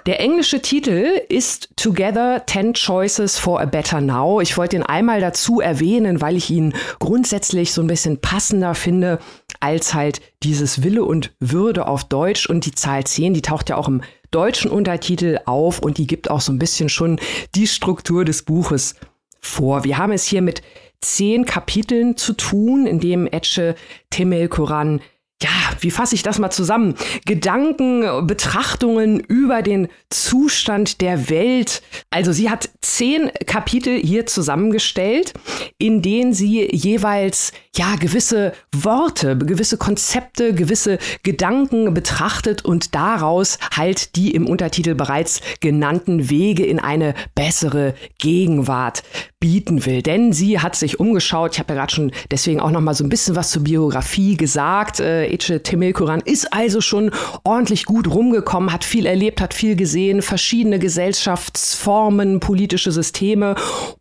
Speaker 2: Der englische Titel ist Together 10 Choices for a Better Now. Ich wollte ihn einmal dazu erwähnen, weil ich ihn grundsätzlich so ein bisschen passender finde als halt dieses Wille und Würde auf Deutsch und die Zahl 10, die taucht ja auch im deutschen Untertitel auf und die gibt auch so ein bisschen schon die Struktur des Buches vor. Wir haben es hier mit zehn Kapiteln zu tun, in dem Etche Temel Koran ja, wie fasse ich das mal zusammen? Gedanken, Betrachtungen über den Zustand der Welt. Also sie hat zehn Kapitel hier zusammengestellt, in denen sie jeweils ja gewisse Worte, gewisse Konzepte, gewisse Gedanken betrachtet und daraus halt die im Untertitel bereits genannten Wege in eine bessere Gegenwart bieten will. Denn sie hat sich umgeschaut. Ich habe ja gerade schon deswegen auch noch mal so ein bisschen was zur Biografie gesagt. Äh, Ece Temelkuran ist also schon ordentlich gut rumgekommen, hat viel erlebt, hat viel gesehen, verschiedene Gesellschaftsformen, politische Systeme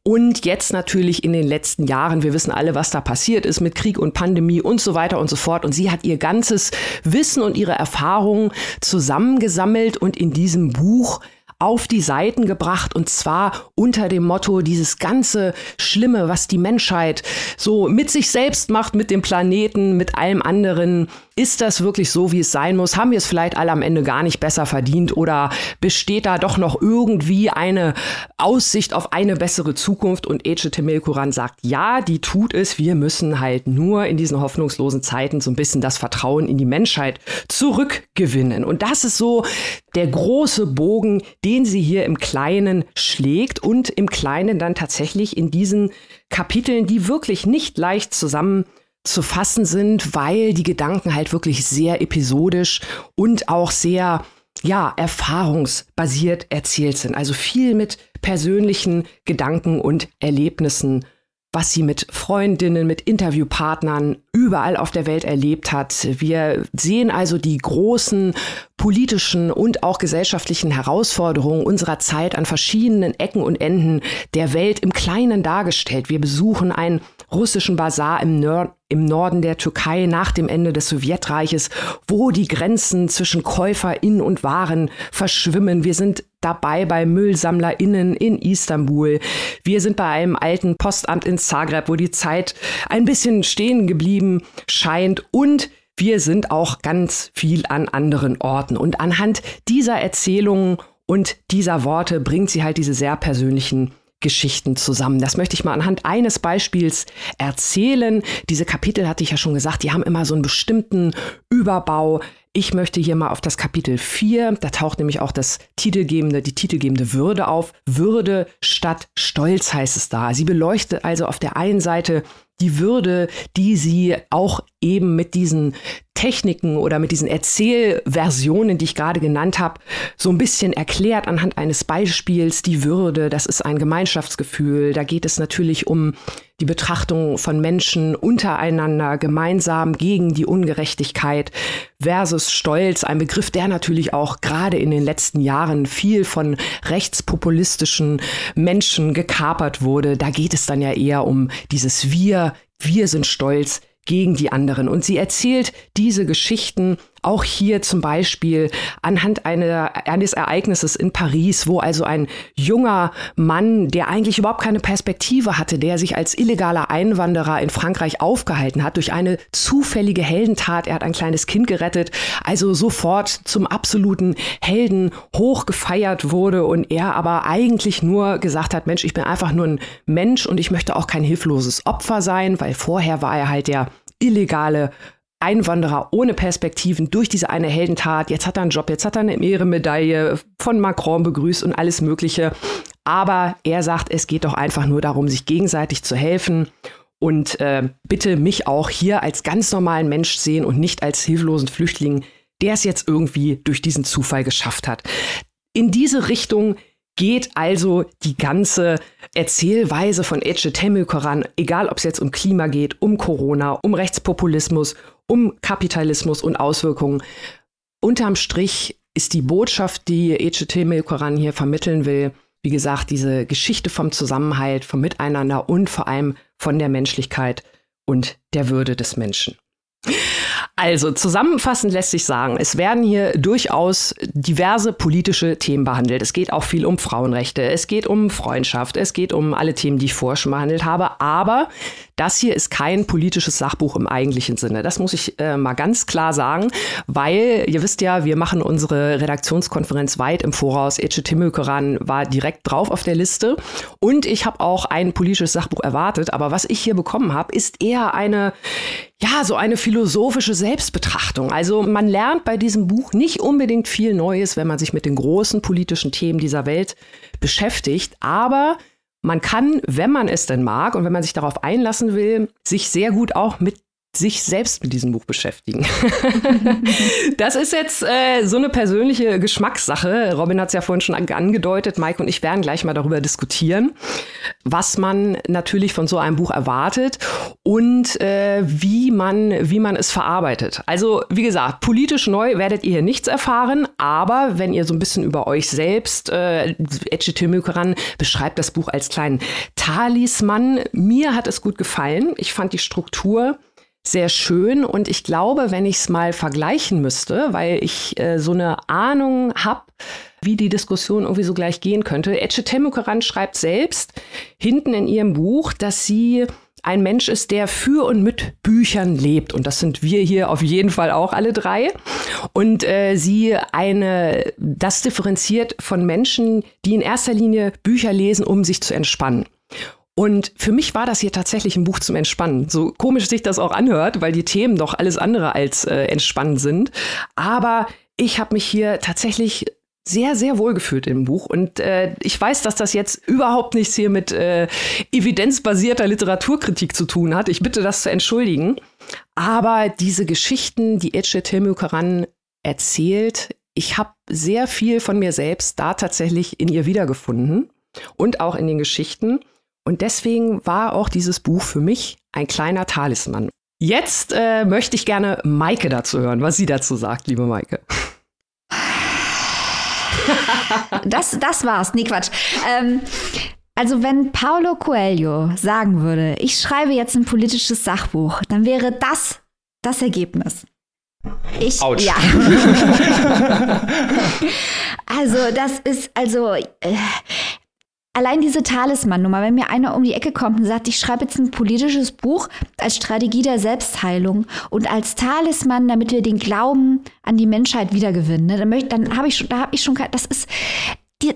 Speaker 2: und jetzt natürlich in den letzten Jahren, wir wissen alle, was da passiert ist mit Krieg und Pandemie und so weiter und so fort. Und sie hat ihr ganzes Wissen und ihre Erfahrungen zusammengesammelt und in diesem Buch auf die Seiten gebracht und zwar unter dem Motto, dieses ganze Schlimme, was die Menschheit so mit sich selbst macht, mit dem Planeten, mit allem anderen, ist das wirklich so, wie es sein muss? Haben wir es vielleicht alle am Ende gar nicht besser verdient oder besteht da doch noch irgendwie eine Aussicht auf eine bessere Zukunft? Und Ece Temelkuran sagt, ja, die tut es. Wir müssen halt nur in diesen hoffnungslosen Zeiten so ein bisschen das Vertrauen in die Menschheit zurückgewinnen. Und das ist so der große Bogen, den sie hier im Kleinen schlägt und im Kleinen dann tatsächlich in diesen Kapiteln, die wirklich nicht leicht zusammen zu fassen sind, weil die Gedanken halt wirklich sehr episodisch und auch sehr ja, erfahrungsbasiert erzählt sind. Also viel mit persönlichen Gedanken und Erlebnissen, was sie mit Freundinnen, mit Interviewpartnern überall auf der Welt erlebt hat. Wir sehen also die großen politischen und auch gesellschaftlichen Herausforderungen unserer Zeit an verschiedenen Ecken und Enden der Welt im Kleinen dargestellt. Wir besuchen einen russischen Bazar im, Nord im Norden der Türkei nach dem Ende des Sowjetreiches, wo die Grenzen zwischen KäuferInnen und Waren verschwimmen. Wir sind dabei bei MüllsammlerInnen in Istanbul. Wir sind bei einem alten Postamt in Zagreb, wo die Zeit ein bisschen stehen geblieben scheint und wir sind auch ganz viel an anderen Orten. Und anhand dieser Erzählungen und dieser Worte bringt sie halt diese sehr persönlichen Geschichten zusammen. Das möchte ich mal anhand eines Beispiels erzählen. Diese Kapitel hatte ich ja schon gesagt, die haben immer so einen bestimmten Überbau. Ich möchte hier mal auf das Kapitel 4, da taucht nämlich auch das titelgebende, die titelgebende Würde auf. Würde statt Stolz heißt es da. Sie beleuchtet also auf der einen Seite die Würde, die sie auch eben mit diesen Techniken oder mit diesen Erzählversionen, die ich gerade genannt habe, so ein bisschen erklärt anhand eines Beispiels. Die Würde, das ist ein Gemeinschaftsgefühl. Da geht es natürlich um die Betrachtung von Menschen untereinander gemeinsam gegen die Ungerechtigkeit versus Stolz, ein Begriff, der natürlich auch gerade in den letzten Jahren viel von rechtspopulistischen Menschen gekapert wurde. Da geht es dann ja eher um dieses Wir, wir sind stolz, gegen die anderen. Und sie erzählt diese Geschichten auch hier zum Beispiel anhand einer, eines Ereignisses in Paris, wo also ein junger Mann, der eigentlich überhaupt keine Perspektive hatte, der sich als illegaler Einwanderer in Frankreich aufgehalten hat, durch eine zufällige Heldentat, er hat ein kleines Kind gerettet, also sofort zum absoluten Helden hochgefeiert wurde und er aber eigentlich nur gesagt hat, Mensch, ich bin einfach nur ein Mensch und ich möchte auch kein hilfloses Opfer sein, weil vorher war er halt der illegale Einwanderer ohne Perspektiven durch diese eine Heldentat. Jetzt hat er einen Job, jetzt hat er eine Ehrenmedaille von Macron begrüßt und alles Mögliche. Aber er sagt, es geht doch einfach nur darum, sich gegenseitig zu helfen. Und äh, bitte mich auch hier als ganz normalen Mensch sehen und nicht als hilflosen Flüchtling, der es jetzt irgendwie durch diesen Zufall geschafft hat. In diese Richtung geht also die ganze Erzählweise von Ece Temelkoran, egal ob es jetzt um Klima geht, um Corona, um Rechtspopulismus, um Kapitalismus und Auswirkungen. Unterm Strich ist die Botschaft, die Ece Temelkoran hier vermitteln will, wie gesagt, diese Geschichte vom Zusammenhalt, vom Miteinander und vor allem von der Menschlichkeit und der Würde des Menschen. Also zusammenfassend lässt sich sagen, es werden hier durchaus diverse politische Themen behandelt. Es geht auch viel um Frauenrechte, es geht um Freundschaft, es geht um alle Themen, die ich vorher schon behandelt habe. Aber das hier ist kein politisches Sachbuch im eigentlichen Sinne. Das muss ich äh, mal ganz klar sagen, weil ihr wisst ja, wir machen unsere Redaktionskonferenz weit im Voraus. Ece Timökeran war direkt drauf auf der Liste und ich habe auch ein politisches Sachbuch erwartet. Aber was ich hier bekommen habe, ist eher eine ja, so eine philosophische Selbstbetrachtung. Also man lernt bei diesem Buch nicht unbedingt viel Neues, wenn man sich mit den großen politischen Themen dieser Welt beschäftigt, aber man kann, wenn man es denn mag und wenn man sich darauf einlassen will, sich sehr gut auch mit sich selbst mit diesem Buch beschäftigen. das ist jetzt äh, so eine persönliche Geschmackssache. Robin hat es ja vorhin schon angedeutet. Mike und ich werden gleich mal darüber diskutieren, was man natürlich von so einem Buch erwartet und äh, wie man wie man es verarbeitet. Also wie gesagt, politisch neu werdet ihr hier nichts erfahren, aber wenn ihr so ein bisschen über euch selbst, äh, Ecce beschreibt das Buch als kleinen Talisman. Mir hat es gut gefallen. Ich fand die Struktur sehr schön. Und ich glaube, wenn ich es mal vergleichen müsste, weil ich äh, so eine Ahnung habe, wie die Diskussion irgendwie so gleich gehen könnte. Etche Temukeran schreibt selbst hinten in ihrem Buch, dass sie ein Mensch ist, der für und mit Büchern lebt. Und das sind wir hier auf jeden Fall auch alle drei. Und äh, sie eine, das differenziert von Menschen, die in erster Linie Bücher lesen, um sich zu entspannen. Und für mich war das hier tatsächlich ein Buch zum Entspannen. So komisch sich das auch anhört, weil die Themen doch alles andere als äh, entspannend sind. Aber ich habe mich hier tatsächlich sehr, sehr wohlgefühlt im Buch. Und äh, ich weiß, dass das jetzt überhaupt nichts hier mit äh, evidenzbasierter Literaturkritik zu tun hat. Ich bitte das zu entschuldigen. Aber diese Geschichten, die Ece Temukaran erzählt, ich habe sehr viel von mir selbst da tatsächlich in ihr wiedergefunden und auch in den Geschichten. Und deswegen war auch dieses Buch für mich ein kleiner Talisman. Jetzt äh, möchte ich gerne Maike dazu hören, was sie dazu sagt, liebe Maike.
Speaker 3: das, das war's. Nee, Quatsch. Ähm, also wenn Paulo Coelho sagen würde, ich schreibe jetzt ein politisches Sachbuch, dann wäre das das Ergebnis. Ich, Autsch. ja. also das ist, also äh, allein diese Talisman-Nummer, wenn mir einer um die Ecke kommt und sagt, ich schreibe jetzt ein politisches Buch als Strategie der Selbstheilung und als Talisman, damit wir den Glauben an die Menschheit wiedergewinnen, ne, dann, dann habe ich schon, da habe ich schon, das ist,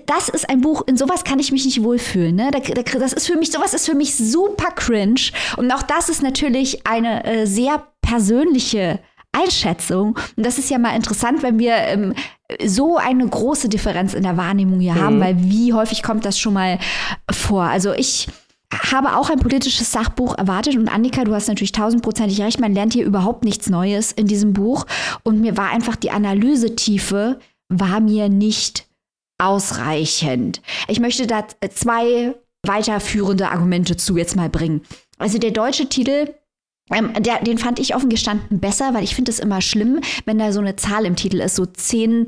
Speaker 3: das ist ein Buch, in sowas kann ich mich nicht wohlfühlen. Ne? Das ist für mich, sowas ist für mich super cringe. Und auch das ist natürlich eine äh, sehr persönliche Einschätzung. Und das ist ja mal interessant, wenn wir ähm, so eine große Differenz in der Wahrnehmung hier mhm. haben, weil wie häufig kommt das schon mal vor? Also ich habe auch ein politisches Sachbuch erwartet und Annika, du hast natürlich tausendprozentig recht, man lernt hier überhaupt nichts Neues in diesem Buch und mir war einfach die Analysetiefe war mir nicht ausreichend. Ich möchte da zwei weiterführende Argumente zu jetzt mal bringen. Also der deutsche Titel ähm, der, den fand ich offen gestanden besser, weil ich finde es immer schlimm, wenn da so eine Zahl im Titel ist, so zehn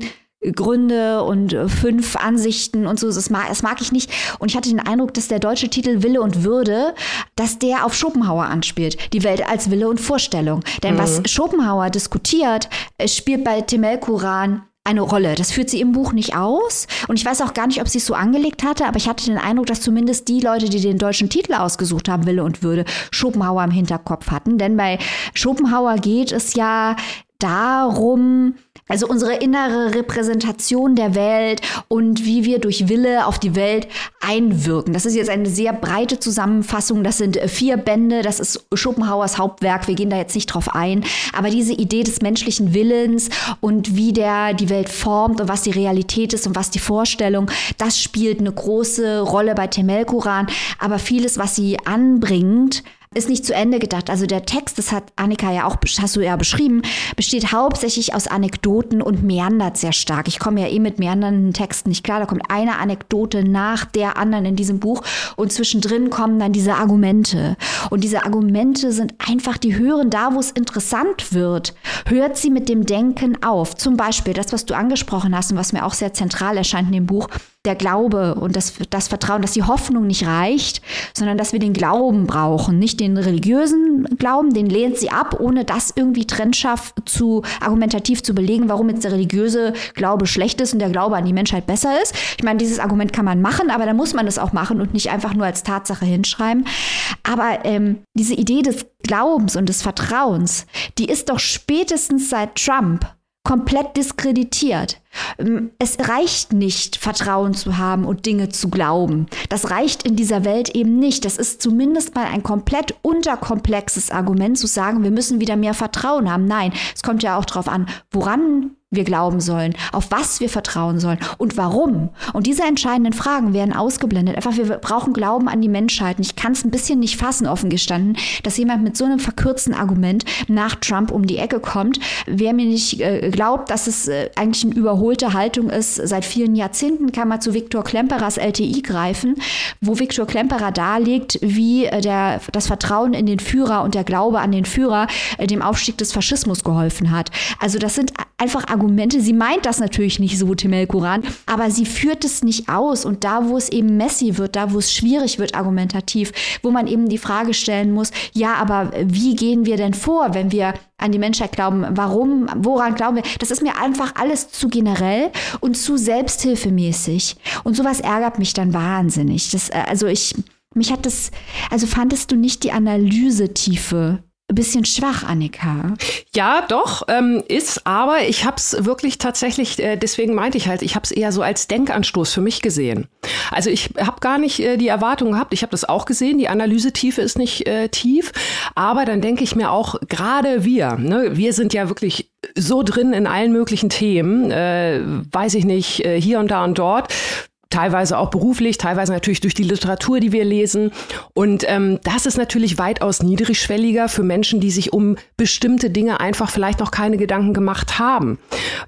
Speaker 3: Gründe und äh, fünf Ansichten und so. Das mag, das mag ich nicht. Und ich hatte den Eindruck, dass der deutsche Titel Wille und Würde, dass der auf Schopenhauer anspielt. Die Welt als Wille und Vorstellung. Denn mhm. was Schopenhauer diskutiert, spielt bei Timel Kuran eine Rolle. Das führt sie im Buch nicht aus. Und ich weiß auch gar nicht, ob sie es so angelegt hatte, aber ich hatte den Eindruck, dass zumindest die Leute, die den deutschen Titel ausgesucht haben, Wille und Würde, Schopenhauer im Hinterkopf hatten. Denn bei Schopenhauer geht es ja darum, also unsere innere Repräsentation der Welt und wie wir durch Wille auf die Welt einwirken. Das ist jetzt eine sehr breite Zusammenfassung. Das sind äh, vier Bände. Das ist Schopenhauers Hauptwerk. Wir gehen da jetzt nicht drauf ein. Aber diese Idee des menschlichen Willens und wie der die Welt formt und was die Realität ist und was die Vorstellung, das spielt eine große Rolle bei Temel Kuran. Aber vieles, was sie anbringt, ist nicht zu Ende gedacht. Also der Text, das hat Annika ja auch, hast du ja beschrieben, besteht hauptsächlich aus Anekdoten und meandert sehr stark. Ich komme ja eh mit meandernden Texten nicht klar. Da kommt eine Anekdote nach der anderen in diesem Buch und zwischendrin kommen dann diese Argumente. Und diese Argumente sind einfach, die hören da, wo es interessant wird, hört sie mit dem Denken auf. Zum Beispiel das, was du angesprochen hast und was mir auch sehr zentral erscheint in dem Buch, der Glaube und das, das Vertrauen, dass die Hoffnung nicht reicht, sondern dass wir den Glauben brauchen, nicht den religiösen Glauben, den lehnt sie ab, ohne das irgendwie trennscharf zu argumentativ zu belegen, warum jetzt der religiöse Glaube schlecht ist und der Glaube an die Menschheit besser ist. Ich meine, dieses Argument kann man machen, aber dann muss man es auch machen und nicht einfach nur als Tatsache hinschreiben. Aber ähm, diese Idee des Glaubens und des Vertrauens, die ist doch spätestens seit Trump komplett diskreditiert. Ähm, es reicht nicht, Vertrauen zu haben und Dinge zu glauben. Das reicht in dieser Welt eben nicht. Das ist zumindest mal ein komplett unterkomplexes Argument zu sagen, wir müssen wieder mehr Vertrauen haben. Nein, es kommt ja auch darauf an, woran wir glauben sollen, auf was wir vertrauen sollen und warum. Und diese entscheidenden Fragen werden ausgeblendet. Einfach, wir brauchen Glauben an die Menschheit. Und ich kann es ein bisschen nicht fassen, offen gestanden, dass jemand mit so einem verkürzten Argument nach Trump um die Ecke kommt. Wer mir nicht äh, glaubt, dass es äh, eigentlich eine überholte Haltung ist, seit vielen Jahrzehnten kann man zu Viktor Klemperers LTI greifen, wo Viktor Klemperer darlegt, wie äh, der, das Vertrauen in den Führer und der Glaube an den Führer äh, dem Aufstieg des Faschismus geholfen hat. Also das sind einfach Argumente, Argumente. Sie meint das natürlich nicht so, Timel Kuran, aber sie führt es nicht aus. Und da, wo es eben messy wird, da, wo es schwierig wird, argumentativ, wo man eben die Frage stellen muss, ja, aber wie gehen wir denn vor, wenn wir an die Menschheit glauben? Warum, woran glauben wir? Das ist mir einfach alles zu generell und zu selbsthilfemäßig. Und sowas ärgert mich dann wahnsinnig. Das, äh, also ich, mich hat das, also fandest du nicht die Analysetiefe bisschen schwach, Annika.
Speaker 2: Ja, doch, ähm, ist, aber ich habe es wirklich tatsächlich, äh, deswegen meinte ich halt, ich habe es eher so als Denkanstoß für mich gesehen. Also ich habe gar nicht äh, die Erwartung gehabt, ich habe das auch gesehen, die Analysetiefe ist nicht äh, tief, aber dann denke ich mir auch, gerade wir, ne, wir sind ja wirklich so drin in allen möglichen Themen, äh, weiß ich nicht, äh, hier und da und dort teilweise auch beruflich, teilweise natürlich durch die Literatur, die wir lesen. Und ähm, das ist natürlich weitaus niedrigschwelliger für Menschen, die sich um bestimmte Dinge einfach vielleicht noch keine Gedanken gemacht haben.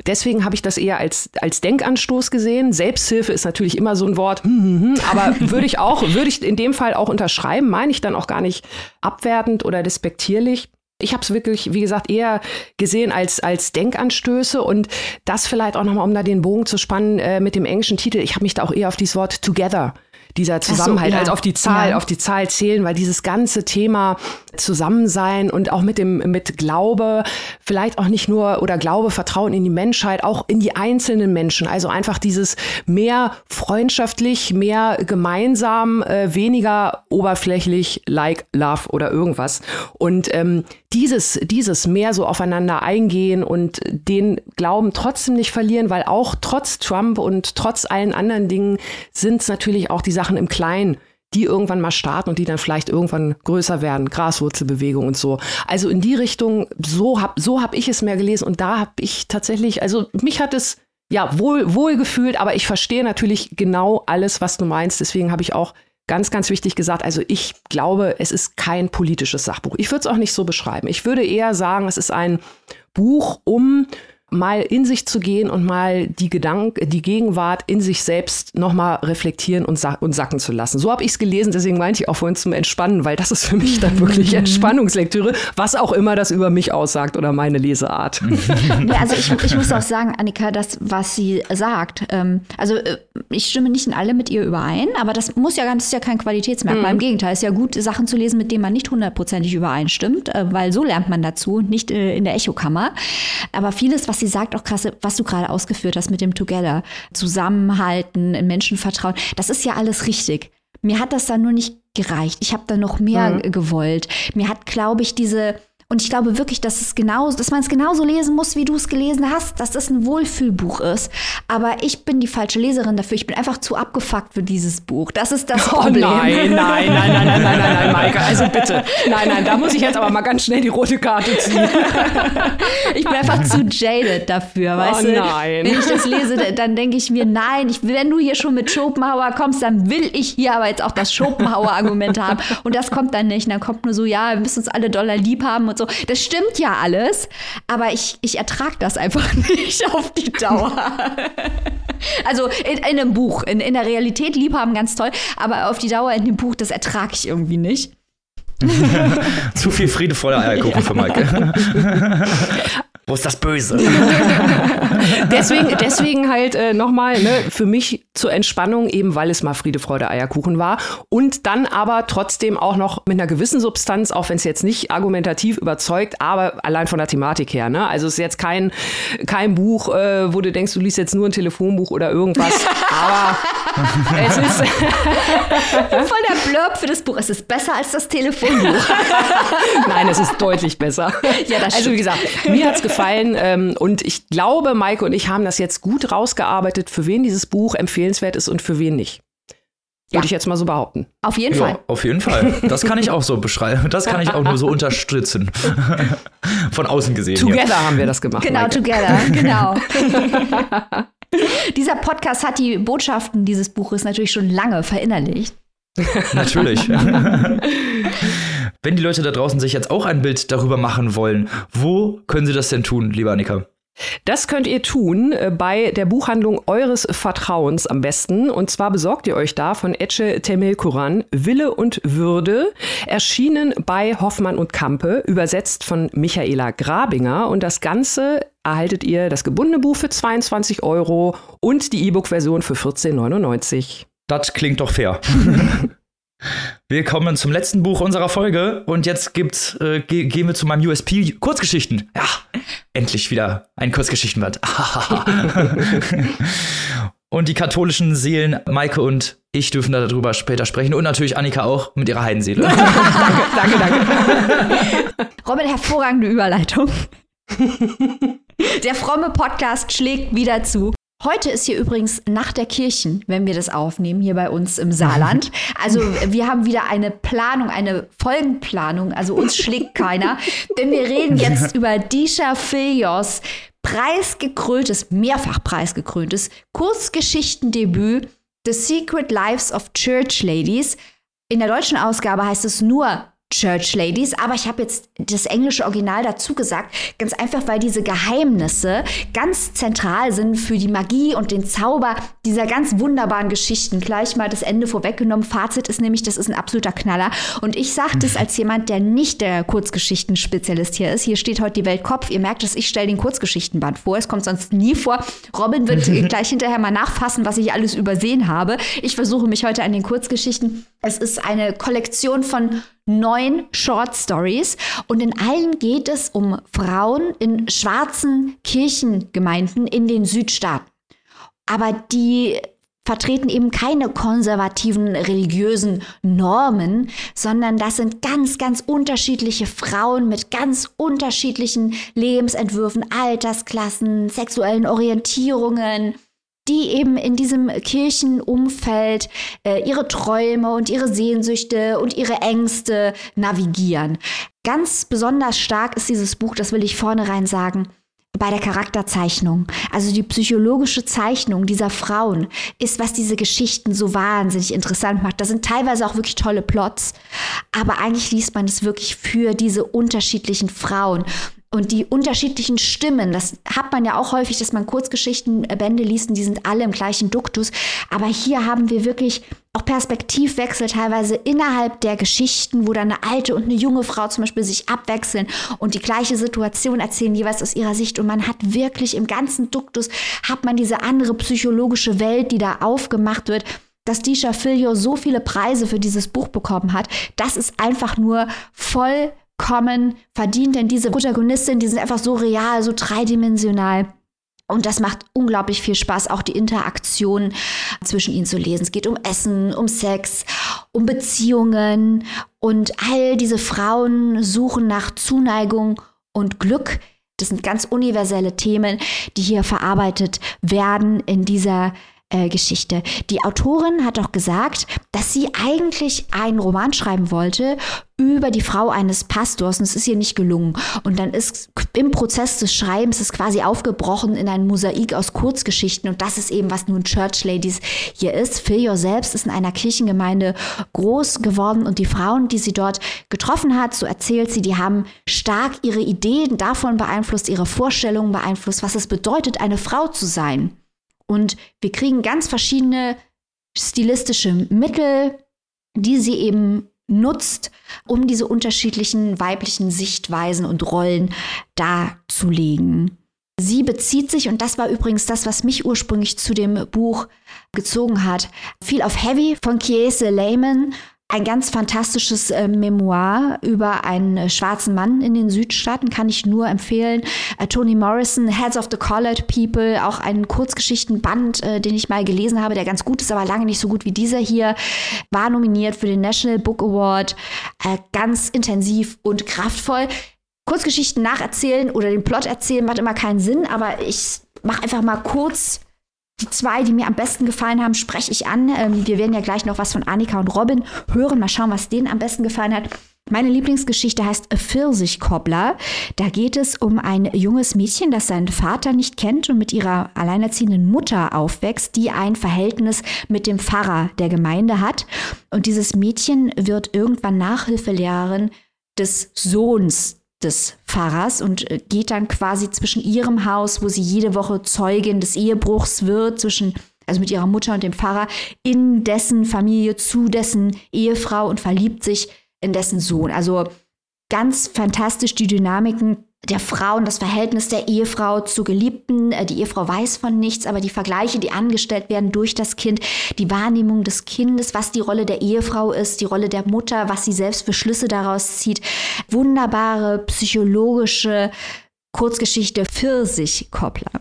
Speaker 2: Deswegen habe ich das eher als, als Denkanstoß gesehen. Selbsthilfe ist natürlich immer so ein Wort, hm, hm, hm, aber würde ich auch, würde ich in dem Fall auch unterschreiben, meine ich dann auch gar nicht abwertend oder despektierlich. Ich habe es wirklich, wie gesagt, eher gesehen als, als Denkanstöße und das vielleicht auch nochmal, um da den Bogen zu spannen äh, mit dem englischen Titel. Ich habe mich da auch eher auf dieses Wort Together dieser Zusammenhalt, so, ja. als auf die Zahl, ja. auf die Zahl zählen, weil dieses ganze Thema Zusammensein und auch mit dem, mit Glaube, vielleicht auch nicht nur oder Glaube, Vertrauen in die Menschheit, auch in die einzelnen Menschen. Also einfach dieses mehr freundschaftlich, mehr gemeinsam, äh, weniger oberflächlich, like Love oder irgendwas. Und ähm, dieses, dieses mehr so aufeinander eingehen und den Glauben trotzdem nicht verlieren, weil auch trotz Trump und trotz allen anderen Dingen sind es natürlich auch die Sachen im Kleinen, die irgendwann mal starten und die dann vielleicht irgendwann größer werden, Graswurzelbewegung und so. Also in die Richtung, so hab, so hab ich es mehr gelesen und da habe ich tatsächlich, also mich hat es ja wohl, wohl gefühlt, aber ich verstehe natürlich genau alles, was du meinst. Deswegen habe ich auch ganz, ganz wichtig gesagt, also ich glaube, es ist kein politisches Sachbuch. Ich würde es auch nicht so beschreiben. Ich würde eher sagen, es ist ein Buch, um mal in sich zu gehen und mal die Gedanken, die Gegenwart in sich selbst nochmal reflektieren und, sa und sacken zu lassen. So habe ich es gelesen, deswegen meinte ich auch vorhin zum Entspannen, weil das ist für mich dann wirklich mhm. Entspannungslektüre, was auch immer das über mich aussagt oder meine Leseart.
Speaker 3: ja, also ich, ich, muss auch sagen, Annika, das, was sie sagt, ähm, also äh, ich stimme nicht in alle mit ihr überein, aber das muss ja ganz, ist ja kein Qualitätsmerkmal. Mhm. Im Gegenteil, ist ja gut, Sachen zu lesen, mit denen man nicht hundertprozentig übereinstimmt, äh, weil so lernt man dazu, nicht äh, in der Echokammer. Aber vieles, was sie sagt, auch krass, was du gerade ausgeführt hast mit dem Together, Zusammenhalten, Menschen vertrauen, das ist ja alles richtig. Mir hat das dann nur nicht gereicht. Ich habe da noch mehr mhm. gewollt. Mir hat, glaube ich, diese und ich glaube wirklich, dass es genau, dass man es genauso lesen muss, wie du es gelesen hast, dass das ein Wohlfühlbuch ist. Aber ich bin die falsche Leserin dafür. Ich bin einfach zu abgefuckt für dieses Buch. Das ist das oh, Problem.
Speaker 2: Nein, nein, nein, nein, nein, nein, nein, nein, Maike. Also bitte. Nein, nein, da muss ich jetzt aber mal ganz schnell die rote Karte ziehen.
Speaker 3: ich bin einfach zu jaded dafür, weißt oh, du?
Speaker 2: Nein.
Speaker 3: Wenn ich das lese, dann denke ich mir, nein, ich, wenn du hier schon mit Schopenhauer kommst, dann will ich hier aber jetzt auch das Schopenhauer-Argument haben. Und das kommt dann nicht. Und dann kommt nur so, ja, wir müssen uns alle Dollar lieb haben und so. Das stimmt ja alles, aber ich, ich ertrage das einfach nicht auf die Dauer. also in, in, einem Buch, in, in der Realität Liebhaben ganz toll, aber auf die Dauer in dem Buch, das ertrage ich irgendwie nicht.
Speaker 1: Zu viel Friede vor der Eierkuchen ja. für Maike. Wo ist das Böse?
Speaker 2: deswegen, deswegen halt äh, nochmal, ne, für mich zur Entspannung, eben weil es mal Friede, Freude, Eierkuchen war. Und dann aber trotzdem auch noch mit einer gewissen Substanz, auch wenn es jetzt nicht argumentativ überzeugt, aber allein von der Thematik her. Ne? Also es ist jetzt kein, kein Buch, äh, wo du denkst, du liest jetzt nur ein Telefonbuch oder irgendwas. aber es ist.
Speaker 3: Voll der Blurb für das Buch. Es ist besser als das Telefonbuch.
Speaker 2: Nein, es ist deutlich besser. Ja, das also, wie gesagt, mir hat es gefallen gefallen. Ähm, und ich glaube, Maike und ich haben das jetzt gut rausgearbeitet, für wen dieses Buch empfehlenswert ist und für wen nicht. Ja. Würde ich jetzt mal so behaupten.
Speaker 3: Auf jeden ja, Fall.
Speaker 1: Auf jeden Fall. Das kann ich auch so beschreiben. Das kann ich auch nur so unterstützen. Von außen gesehen.
Speaker 2: Together hier. haben wir das gemacht.
Speaker 3: Genau, Maike. together. Genau. Dieser Podcast hat die Botschaften dieses Buches natürlich schon lange verinnerlicht.
Speaker 1: Natürlich. Wenn die Leute da draußen sich jetzt auch ein Bild darüber machen wollen, wo können sie das denn tun, lieber Annika?
Speaker 2: Das könnt ihr tun äh, bei der Buchhandlung eures Vertrauens am besten. Und zwar besorgt ihr euch da von Etche Temelkuran Wille und Würde, erschienen bei Hoffmann und Kampe, übersetzt von Michaela Grabinger. Und das Ganze erhaltet ihr das gebundene Buch für 22 Euro und die E-Book-Version für 14,99.
Speaker 1: Das klingt doch fair. Wir kommen zum letzten Buch unserer Folge und jetzt gibt's, äh, ge gehen wir zu meinem USP Kurzgeschichten. Ja, endlich wieder ein Kurzgeschichtenband. und die katholischen Seelen, Maike und ich dürfen darüber später sprechen und natürlich Annika auch mit ihrer Heidenseele.
Speaker 3: danke, danke, danke. Robin, hervorragende Überleitung. Der fromme Podcast schlägt wieder zu. Heute ist hier übrigens Nacht der Kirchen, wenn wir das aufnehmen, hier bei uns im Saarland. Also wir haben wieder eine Planung, eine Folgenplanung. Also uns schlägt keiner. Denn wir reden jetzt über Disha Filios preisgekröntes, mehrfach preisgekröntes Kurzgeschichtendebüt The Secret Lives of Church Ladies. In der deutschen Ausgabe heißt es nur Church Ladies, aber ich habe jetzt das englische Original dazu gesagt, ganz einfach, weil diese Geheimnisse ganz zentral sind für die Magie und den Zauber dieser ganz wunderbaren Geschichten. Gleich mal das Ende vorweggenommen. Fazit ist nämlich, das ist ein absoluter Knaller. Und ich sage das als jemand, der nicht der Kurzgeschichtenspezialist hier ist. Hier steht heute die Welt Kopf. Ihr merkt es, ich stelle den Kurzgeschichtenband vor. Es kommt sonst nie vor. Robin wird gleich hinterher mal nachfassen, was ich alles übersehen habe. Ich versuche mich heute an den Kurzgeschichten. Es ist eine Kollektion von neun Short Stories und in allen geht es um Frauen in schwarzen Kirchengemeinden in den Südstaaten. Aber die vertreten eben keine konservativen religiösen Normen, sondern das sind ganz, ganz unterschiedliche Frauen mit ganz unterschiedlichen Lebensentwürfen, Altersklassen, sexuellen Orientierungen, die eben in diesem Kirchenumfeld äh, ihre Träume und ihre Sehnsüchte und ihre Ängste navigieren. Ganz besonders stark ist dieses Buch, das will ich vornherein sagen, bei der Charakterzeichnung. Also die psychologische Zeichnung dieser Frauen ist, was diese Geschichten so wahnsinnig interessant macht. Da sind teilweise auch wirklich tolle Plots, aber eigentlich liest man es wirklich für diese unterschiedlichen Frauen. Und die unterschiedlichen Stimmen, das hat man ja auch häufig, dass man Kurzgeschichtenbände liest und die sind alle im gleichen Duktus. Aber hier haben wir wirklich auch Perspektivwechsel teilweise innerhalb der Geschichten, wo dann eine alte und eine junge Frau zum Beispiel sich abwechseln und die gleiche Situation erzählen, jeweils aus ihrer Sicht. Und man hat wirklich im ganzen Duktus, hat man diese andere psychologische Welt, die da aufgemacht wird dass Disha Filio so viele Preise für dieses Buch bekommen hat, das ist einfach nur voll kommen, verdient denn diese Protagonistin, die sind einfach so real, so dreidimensional. Und das macht unglaublich viel Spaß, auch die Interaktion zwischen ihnen zu lesen. Es geht um Essen, um Sex, um Beziehungen und all diese Frauen suchen nach Zuneigung und Glück. Das sind ganz universelle Themen, die hier verarbeitet werden in dieser äh, Geschichte. Die Autorin hat auch gesagt, dass sie eigentlich einen Roman schreiben wollte über die Frau eines Pastors und es ist ihr nicht gelungen. Und dann ist im Prozess des Schreibens ist quasi aufgebrochen in ein Mosaik aus Kurzgeschichten und das ist eben, was nun Church Ladies hier ist. Philio selbst ist in einer Kirchengemeinde groß geworden und die Frauen, die sie dort getroffen hat, so erzählt sie, die haben stark ihre Ideen davon beeinflusst, ihre Vorstellungen beeinflusst, was es bedeutet, eine Frau zu sein. Und wir kriegen ganz verschiedene stilistische Mittel, die sie eben nutzt, um diese unterschiedlichen weiblichen Sichtweisen und Rollen darzulegen. Sie bezieht sich, und das war übrigens das, was mich ursprünglich zu dem Buch gezogen hat, viel auf Heavy von Kiese Lehman, ein ganz fantastisches äh, Memoir über einen äh, schwarzen Mann in den Südstaaten kann ich nur empfehlen. Äh, Toni Morrison, Heads of the Collared People, auch ein Kurzgeschichtenband, äh, den ich mal gelesen habe, der ganz gut ist, aber lange nicht so gut wie dieser hier, war nominiert für den National Book Award. Äh, ganz intensiv und kraftvoll. Kurzgeschichten nacherzählen oder den Plot erzählen macht immer keinen Sinn, aber ich mache einfach mal kurz die zwei, die mir am besten gefallen haben, spreche ich an. Ähm, wir werden ja gleich noch was von Annika und Robin hören. Mal schauen, was denen am besten gefallen hat. Meine Lieblingsgeschichte heißt Pfirsichkobbler. Da geht es um ein junges Mädchen, das seinen Vater nicht kennt und mit ihrer alleinerziehenden Mutter aufwächst, die ein Verhältnis mit dem Pfarrer der Gemeinde hat. Und dieses Mädchen wird irgendwann Nachhilfelehrerin des Sohns des Pfarrers und äh, geht dann quasi zwischen ihrem Haus, wo sie jede Woche Zeugin des Ehebruchs wird, zwischen also mit ihrer Mutter und dem Pfarrer, in dessen Familie zu dessen Ehefrau und verliebt sich in dessen Sohn. Also ganz fantastisch die Dynamiken der Frau und das Verhältnis der Ehefrau zu Geliebten. Äh, die Ehefrau weiß von nichts, aber die Vergleiche, die angestellt werden durch das Kind, die Wahrnehmung des Kindes, was die Rolle der Ehefrau ist, die Rolle der Mutter, was sie selbst für Schlüsse daraus zieht. Wunderbare psychologische Kurzgeschichte Pfirsichkoppler.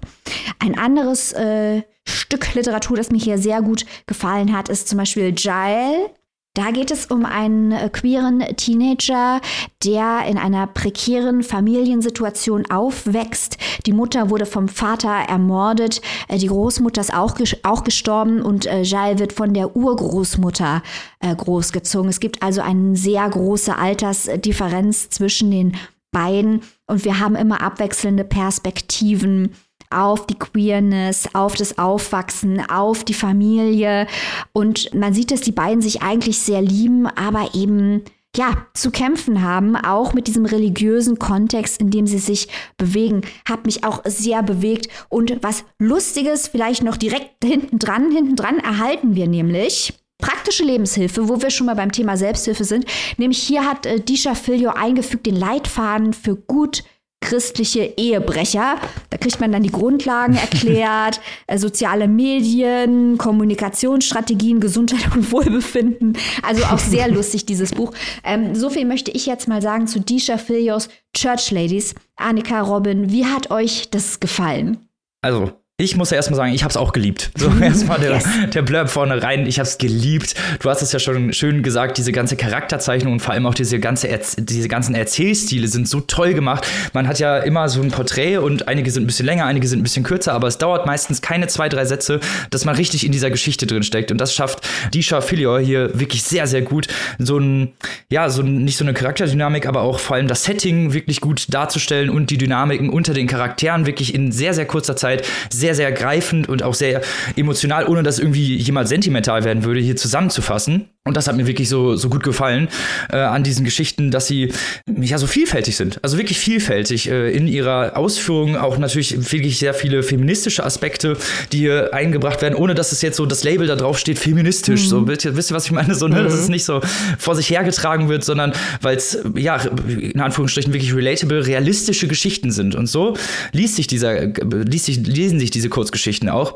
Speaker 3: Ein anderes äh, Stück Literatur, das mir hier sehr gut gefallen hat, ist zum Beispiel Jael da geht es um einen äh, queeren Teenager, der in einer prekären Familiensituation aufwächst. Die Mutter wurde vom Vater ermordet, äh, die Großmutter ist auch, auch gestorben und äh, Jael wird von der Urgroßmutter großgezogen. Es gibt also eine sehr große Altersdifferenz zwischen den beiden und wir haben immer abwechselnde Perspektiven auf die Queerness, auf das Aufwachsen, auf die Familie. Und man sieht, dass die beiden sich eigentlich sehr lieben, aber eben ja, zu kämpfen haben, auch mit diesem religiösen Kontext, in dem sie sich bewegen, hat mich auch sehr bewegt. Und was Lustiges vielleicht noch direkt hinten dran, hinten dran erhalten wir nämlich. Praktische Lebenshilfe, wo wir schon mal beim Thema Selbsthilfe sind. Nämlich hier hat äh, Disha Filio eingefügt den Leitfaden für gut christliche Ehebrecher. Da kriegt man dann die Grundlagen erklärt, äh, soziale Medien, Kommunikationsstrategien, Gesundheit und Wohlbefinden. Also auch sehr lustig, dieses Buch. Ähm, so viel möchte ich jetzt mal sagen zu Disha Filios Church Ladies. Annika, Robin, wie hat euch das gefallen?
Speaker 1: Also, ich muss ja erstmal sagen, ich habe es auch geliebt. So erstmal der, yes. der Blurb vorne rein, ich habe es geliebt. Du hast es ja schon schön gesagt, diese ganze Charakterzeichnung und vor allem auch diese, ganze diese ganzen Erzählstile sind so toll gemacht. Man hat ja immer so ein Porträt und einige sind ein bisschen länger, einige sind ein bisschen kürzer, aber es dauert meistens keine zwei, drei Sätze, dass man richtig in dieser Geschichte drin steckt. Und das schafft Disha Filior hier wirklich sehr, sehr gut. So ein, ja, so ein, nicht so eine Charakterdynamik, aber auch vor allem das Setting wirklich gut darzustellen und die Dynamiken unter den Charakteren wirklich in sehr, sehr kurzer Zeit sehr sehr, sehr greifend und auch sehr emotional, ohne dass irgendwie jemand sentimental werden würde, hier zusammenzufassen. Und das hat mir wirklich so, so gut gefallen äh, an diesen Geschichten, dass sie ja so vielfältig sind. Also wirklich vielfältig äh, in ihrer Ausführung. Auch natürlich wirklich sehr viele feministische Aspekte, die hier eingebracht werden, ohne dass es jetzt so das Label da drauf steht, feministisch. Mhm. So, wisst ihr, wisst ihr, was ich meine? So, ne? Mhm. Dass es nicht so vor sich hergetragen wird, sondern weil es, ja, in Anführungsstrichen wirklich relatable, realistische Geschichten sind. Und so liest sich dieser, liest sich, lesen sich diese Kurzgeschichten auch.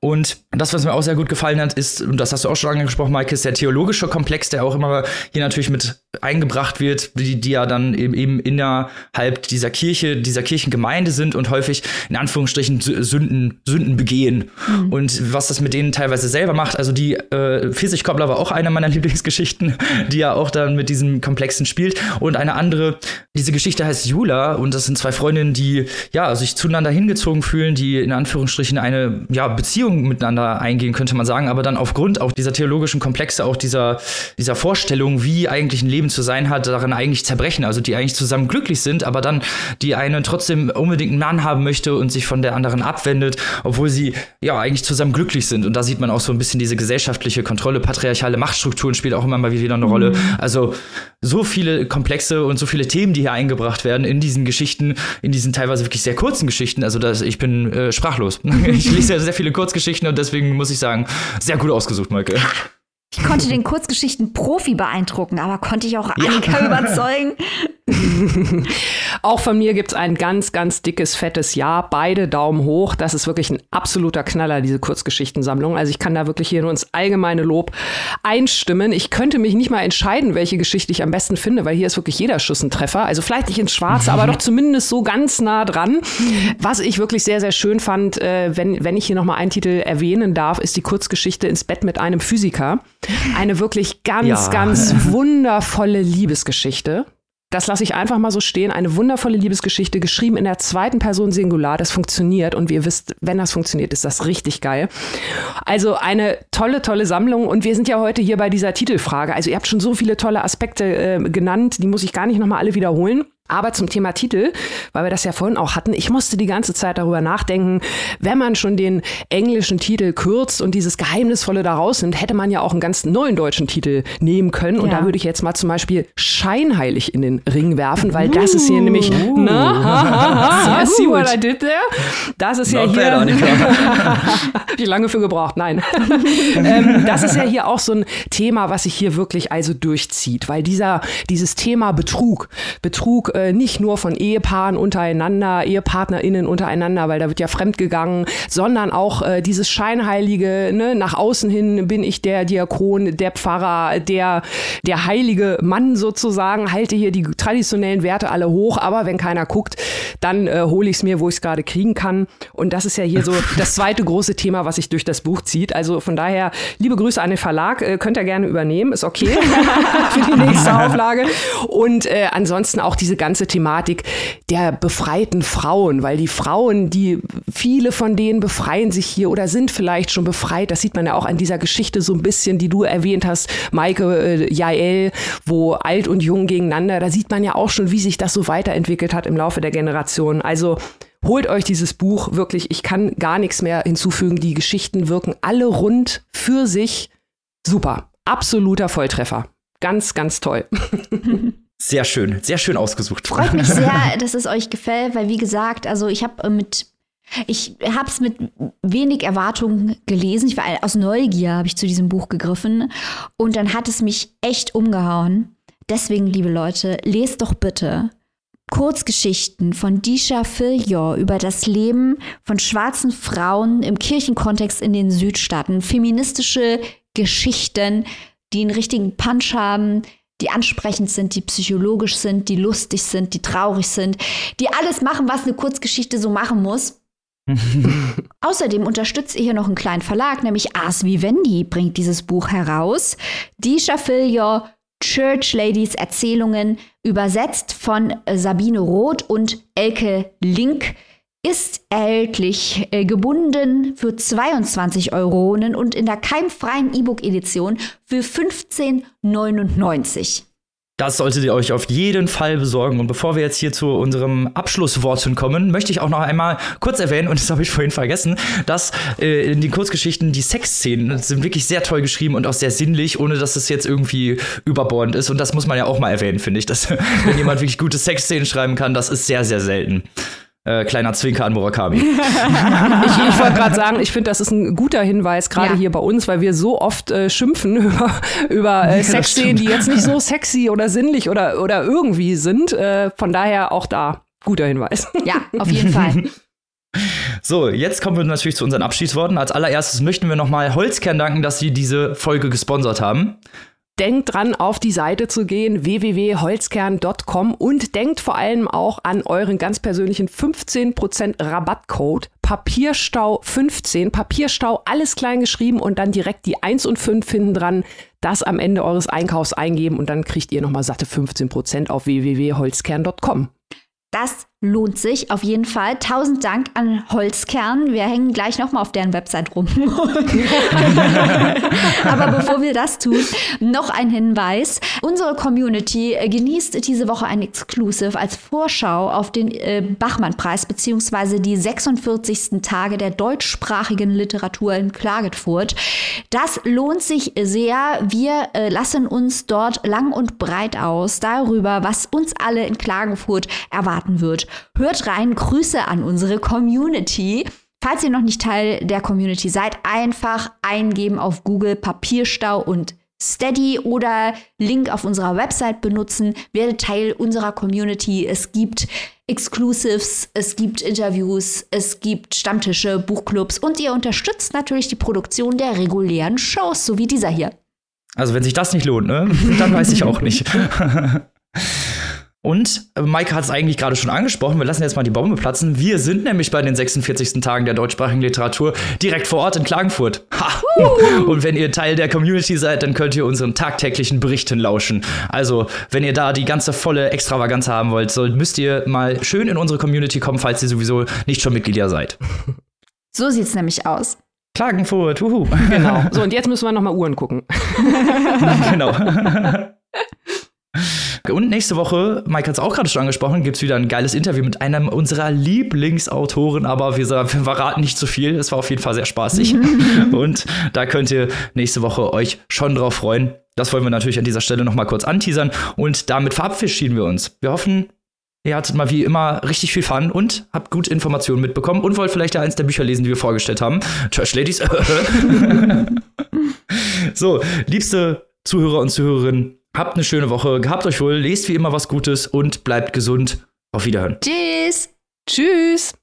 Speaker 1: Und das, was mir auch sehr gut gefallen hat, ist, und das hast du auch schon angesprochen, Mike, ist der Theologe theologische Komplex, der auch immer hier natürlich mit eingebracht wird, die, die ja dann eben innerhalb dieser Kirche, dieser Kirchengemeinde sind und häufig in Anführungsstrichen Sünden, Sünden begehen. Mhm. Und was das mit denen teilweise selber macht, also die äh, Pfirsichkoppler war auch eine meiner Lieblingsgeschichten, die ja auch dann mit diesem Komplexen spielt. Und eine andere, diese Geschichte heißt Jula und das sind zwei Freundinnen, die ja sich zueinander hingezogen fühlen, die in Anführungsstrichen eine ja, Beziehung miteinander eingehen, könnte man sagen, aber dann aufgrund auch dieser theologischen Komplexe, auch dieser dieser, dieser Vorstellung, wie eigentlich ein Leben zu sein hat, darin eigentlich zerbrechen. Also die eigentlich zusammen glücklich sind, aber dann die eine trotzdem unbedingt einen Mann haben möchte und sich von der anderen abwendet, obwohl sie ja eigentlich zusammen glücklich sind. Und da sieht man auch so ein bisschen diese gesellschaftliche Kontrolle, patriarchale Machtstrukturen spielt auch immer mal wieder eine Rolle. Mhm. Also so viele Komplexe und so viele Themen, die hier eingebracht werden in diesen Geschichten, in diesen teilweise wirklich sehr kurzen Geschichten. Also das, ich bin äh, sprachlos. ich lese ja sehr viele Kurzgeschichten und deswegen muss ich sagen, sehr gut ausgesucht, Maike.
Speaker 3: Ich konnte den Kurzgeschichten-Profi beeindrucken, aber konnte ich auch Annika ja. überzeugen?
Speaker 2: auch von mir gibt es ein ganz, ganz dickes, fettes Ja. Beide Daumen hoch. Das ist wirklich ein absoluter Knaller, diese Kurzgeschichtensammlung. Also ich kann da wirklich hier nur ins allgemeine Lob einstimmen. Ich könnte mich nicht mal entscheiden, welche Geschichte ich am besten finde, weil hier ist wirklich jeder Schuss ein Treffer. Also vielleicht nicht ins Schwarze, aber doch zumindest so ganz nah dran. Was ich wirklich sehr, sehr schön fand, äh, wenn, wenn ich hier nochmal einen Titel erwähnen darf, ist die Kurzgeschichte ins Bett mit einem Physiker. Eine wirklich ganz, ja. ganz wundervolle Liebesgeschichte. Das lasse ich einfach mal so stehen. Eine wundervolle Liebesgeschichte, geschrieben in der zweiten Person Singular. Das funktioniert. Und wie ihr wisst, wenn das funktioniert, ist das richtig geil. Also eine tolle, tolle Sammlung. Und wir sind ja heute hier bei dieser Titelfrage. Also ihr habt schon so viele tolle Aspekte äh, genannt. Die muss ich gar nicht nochmal alle wiederholen. Aber zum Thema Titel, weil wir das ja vorhin auch hatten, ich musste die ganze Zeit darüber nachdenken, wenn man schon den englischen Titel kürzt und dieses Geheimnisvolle da rausnimmt, hätte man ja auch einen ganz neuen deutschen Titel nehmen können. Und ja. da würde ich jetzt mal zum Beispiel Scheinheilig in den Ring werfen, weil das ist hier nämlich, uh. na, ha, ha, ha, see what I did there? Das ist Not ja hier. Habe ich lange für gebraucht, nein. ähm, das ist ja hier auch so ein Thema, was sich hier wirklich also durchzieht, weil dieser, dieses Thema Betrug, Betrug, äh, nicht nur von Ehepaaren untereinander, EhepartnerInnen untereinander, weil da wird ja fremdgegangen, sondern auch äh, dieses Scheinheilige, ne, nach außen hin bin ich der Diakon, der Pfarrer, der, der heilige Mann sozusagen, halte hier die traditionellen Werte alle hoch, aber wenn keiner guckt, dann äh, hole ich es mir, wo ich es gerade kriegen kann. Und das ist ja hier so das zweite große Thema, was sich durch das Buch zieht. Also von daher, liebe Grüße an den Verlag, äh, könnt ihr gerne übernehmen, ist okay für die nächste Auflage. Und äh, ansonsten auch diese ganze Thematik der befreiten Frauen, weil die Frauen, die viele von denen befreien sich hier oder sind vielleicht schon befreit. Das sieht man ja auch an dieser Geschichte so ein bisschen, die du erwähnt hast, Maike äh, Jael, wo alt und jung gegeneinander. Da sieht man ja auch schon, wie sich das so weiterentwickelt hat im Laufe der Generation. Also holt euch dieses Buch wirklich. Ich kann gar nichts mehr hinzufügen. Die Geschichten wirken alle rund für sich. Super. Absoluter Volltreffer. Ganz, ganz toll.
Speaker 1: Sehr schön, sehr schön ausgesucht.
Speaker 3: Freut mich sehr, dass es euch gefällt, weil wie gesagt, also ich habe äh, mit ich habe es mit wenig Erwartung gelesen. Ich war aus Neugier habe ich zu diesem Buch gegriffen und dann hat es mich echt umgehauen. Deswegen, liebe Leute, lest doch bitte Kurzgeschichten von Disha Filyor über das Leben von schwarzen Frauen im Kirchenkontext in den Südstaaten. Feministische Geschichten, die einen richtigen Punch haben, die ansprechend sind, die psychologisch sind, die lustig sind, die traurig sind, die alles machen, was eine Kurzgeschichte so machen muss. Außerdem unterstützt ihr hier noch einen kleinen Verlag, nämlich Ars Vivendi bringt dieses Buch heraus. Disha Filyor Church Ladies Erzählungen, übersetzt von Sabine Roth und Elke Link, ist erhältlich äh, gebunden für 22 Euronen und in der keimfreien E-Book-Edition für 15,99.
Speaker 1: Das solltet ihr euch auf jeden Fall besorgen. Und bevor wir jetzt hier zu unserem Abschlussworten kommen, möchte ich auch noch einmal kurz erwähnen, und das habe ich vorhin vergessen, dass äh, in den Kurzgeschichten die Sexszenen sind wirklich sehr toll geschrieben und auch sehr sinnlich, ohne dass es jetzt irgendwie überbordend ist. Und das muss man ja auch mal erwähnen, finde ich, dass wenn jemand wirklich gute Sexszenen schreiben kann, das ist sehr, sehr selten. Äh, kleiner Zwinker an Murakami. ich,
Speaker 2: ich wollte gerade sagen, ich finde, das ist ein guter Hinweis, gerade ja. hier bei uns, weil wir so oft äh, schimpfen über, über äh, Sexszenen, die jetzt nicht so sexy oder sinnlich oder, oder irgendwie sind. Äh, von daher auch da guter Hinweis.
Speaker 3: Ja, auf jeden Fall.
Speaker 1: So, jetzt kommen wir natürlich zu unseren Abschiedsworten. Als allererstes möchten wir nochmal Holzkern danken, dass sie diese Folge gesponsert haben.
Speaker 2: Denkt dran, auf die Seite zu gehen, www.holzkern.com und denkt vor allem auch an euren ganz persönlichen 15% Rabattcode Papierstau 15. Papierstau, alles klein geschrieben und dann direkt die 1 und 5 hinten dran. Das am Ende eures Einkaufs eingeben und dann kriegt ihr nochmal satte 15% auf www.holzkern.com.
Speaker 3: Das lohnt sich auf jeden Fall. Tausend Dank an Holzkern. Wir hängen gleich nochmal auf deren Website rum. Aber bevor wir das tun, noch ein Hinweis. Unsere Community genießt diese Woche ein Exclusive als Vorschau auf den äh, Bachmann-Preis beziehungsweise die 46. Tage der deutschsprachigen Literatur in Klagenfurt. Das lohnt sich sehr. Wir äh, lassen uns dort lang und breit aus darüber, was uns alle in Klagenfurt erwarten wird. Hört rein, Grüße an unsere Community. Falls ihr noch nicht Teil der Community seid, einfach eingeben auf Google Papierstau und Steady oder Link auf unserer Website benutzen. Werdet Teil unserer Community. Es gibt Exclusives, es gibt Interviews, es gibt Stammtische, Buchclubs und ihr unterstützt natürlich die Produktion der regulären Shows, so wie dieser hier.
Speaker 1: Also wenn sich das nicht lohnt, ne? dann weiß ich auch nicht. Und äh, Mike hat es eigentlich gerade schon angesprochen, wir lassen jetzt mal die Bombe platzen. Wir sind nämlich bei den 46. Tagen der deutschsprachigen Literatur direkt vor Ort in Klagenfurt. Ha! Und wenn ihr Teil der Community seid, dann könnt ihr unseren tagtäglichen Berichten lauschen. Also, wenn ihr da die ganze volle Extravaganz haben wollt, sollt, müsst ihr mal schön in unsere Community kommen, falls ihr sowieso nicht schon Mitglieder seid.
Speaker 3: So sieht's nämlich aus.
Speaker 1: Klagenfurt, wuhu.
Speaker 2: Genau. So, und jetzt müssen wir noch mal Uhren gucken. genau.
Speaker 1: Und nächste Woche, Mike hat es auch gerade schon angesprochen, gibt es wieder ein geiles Interview mit einem unserer Lieblingsautoren, aber wir, wir verraten nicht zu so viel. Es war auf jeden Fall sehr spaßig. und da könnt ihr nächste Woche euch schon drauf freuen. Das wollen wir natürlich an dieser Stelle nochmal kurz anteasern. Und damit verabschieden wir uns. Wir hoffen, Ihr hattet mal wie immer richtig viel Fun und habt gut Informationen mitbekommen und wollt vielleicht ja eins der Bücher lesen, die wir vorgestellt haben. Trash Ladies. so, liebste Zuhörer und Zuhörerinnen, habt eine schöne Woche, gehabt euch wohl, lest wie immer was Gutes und bleibt gesund. Auf Wiederhören.
Speaker 3: Tschüss.
Speaker 2: Tschüss.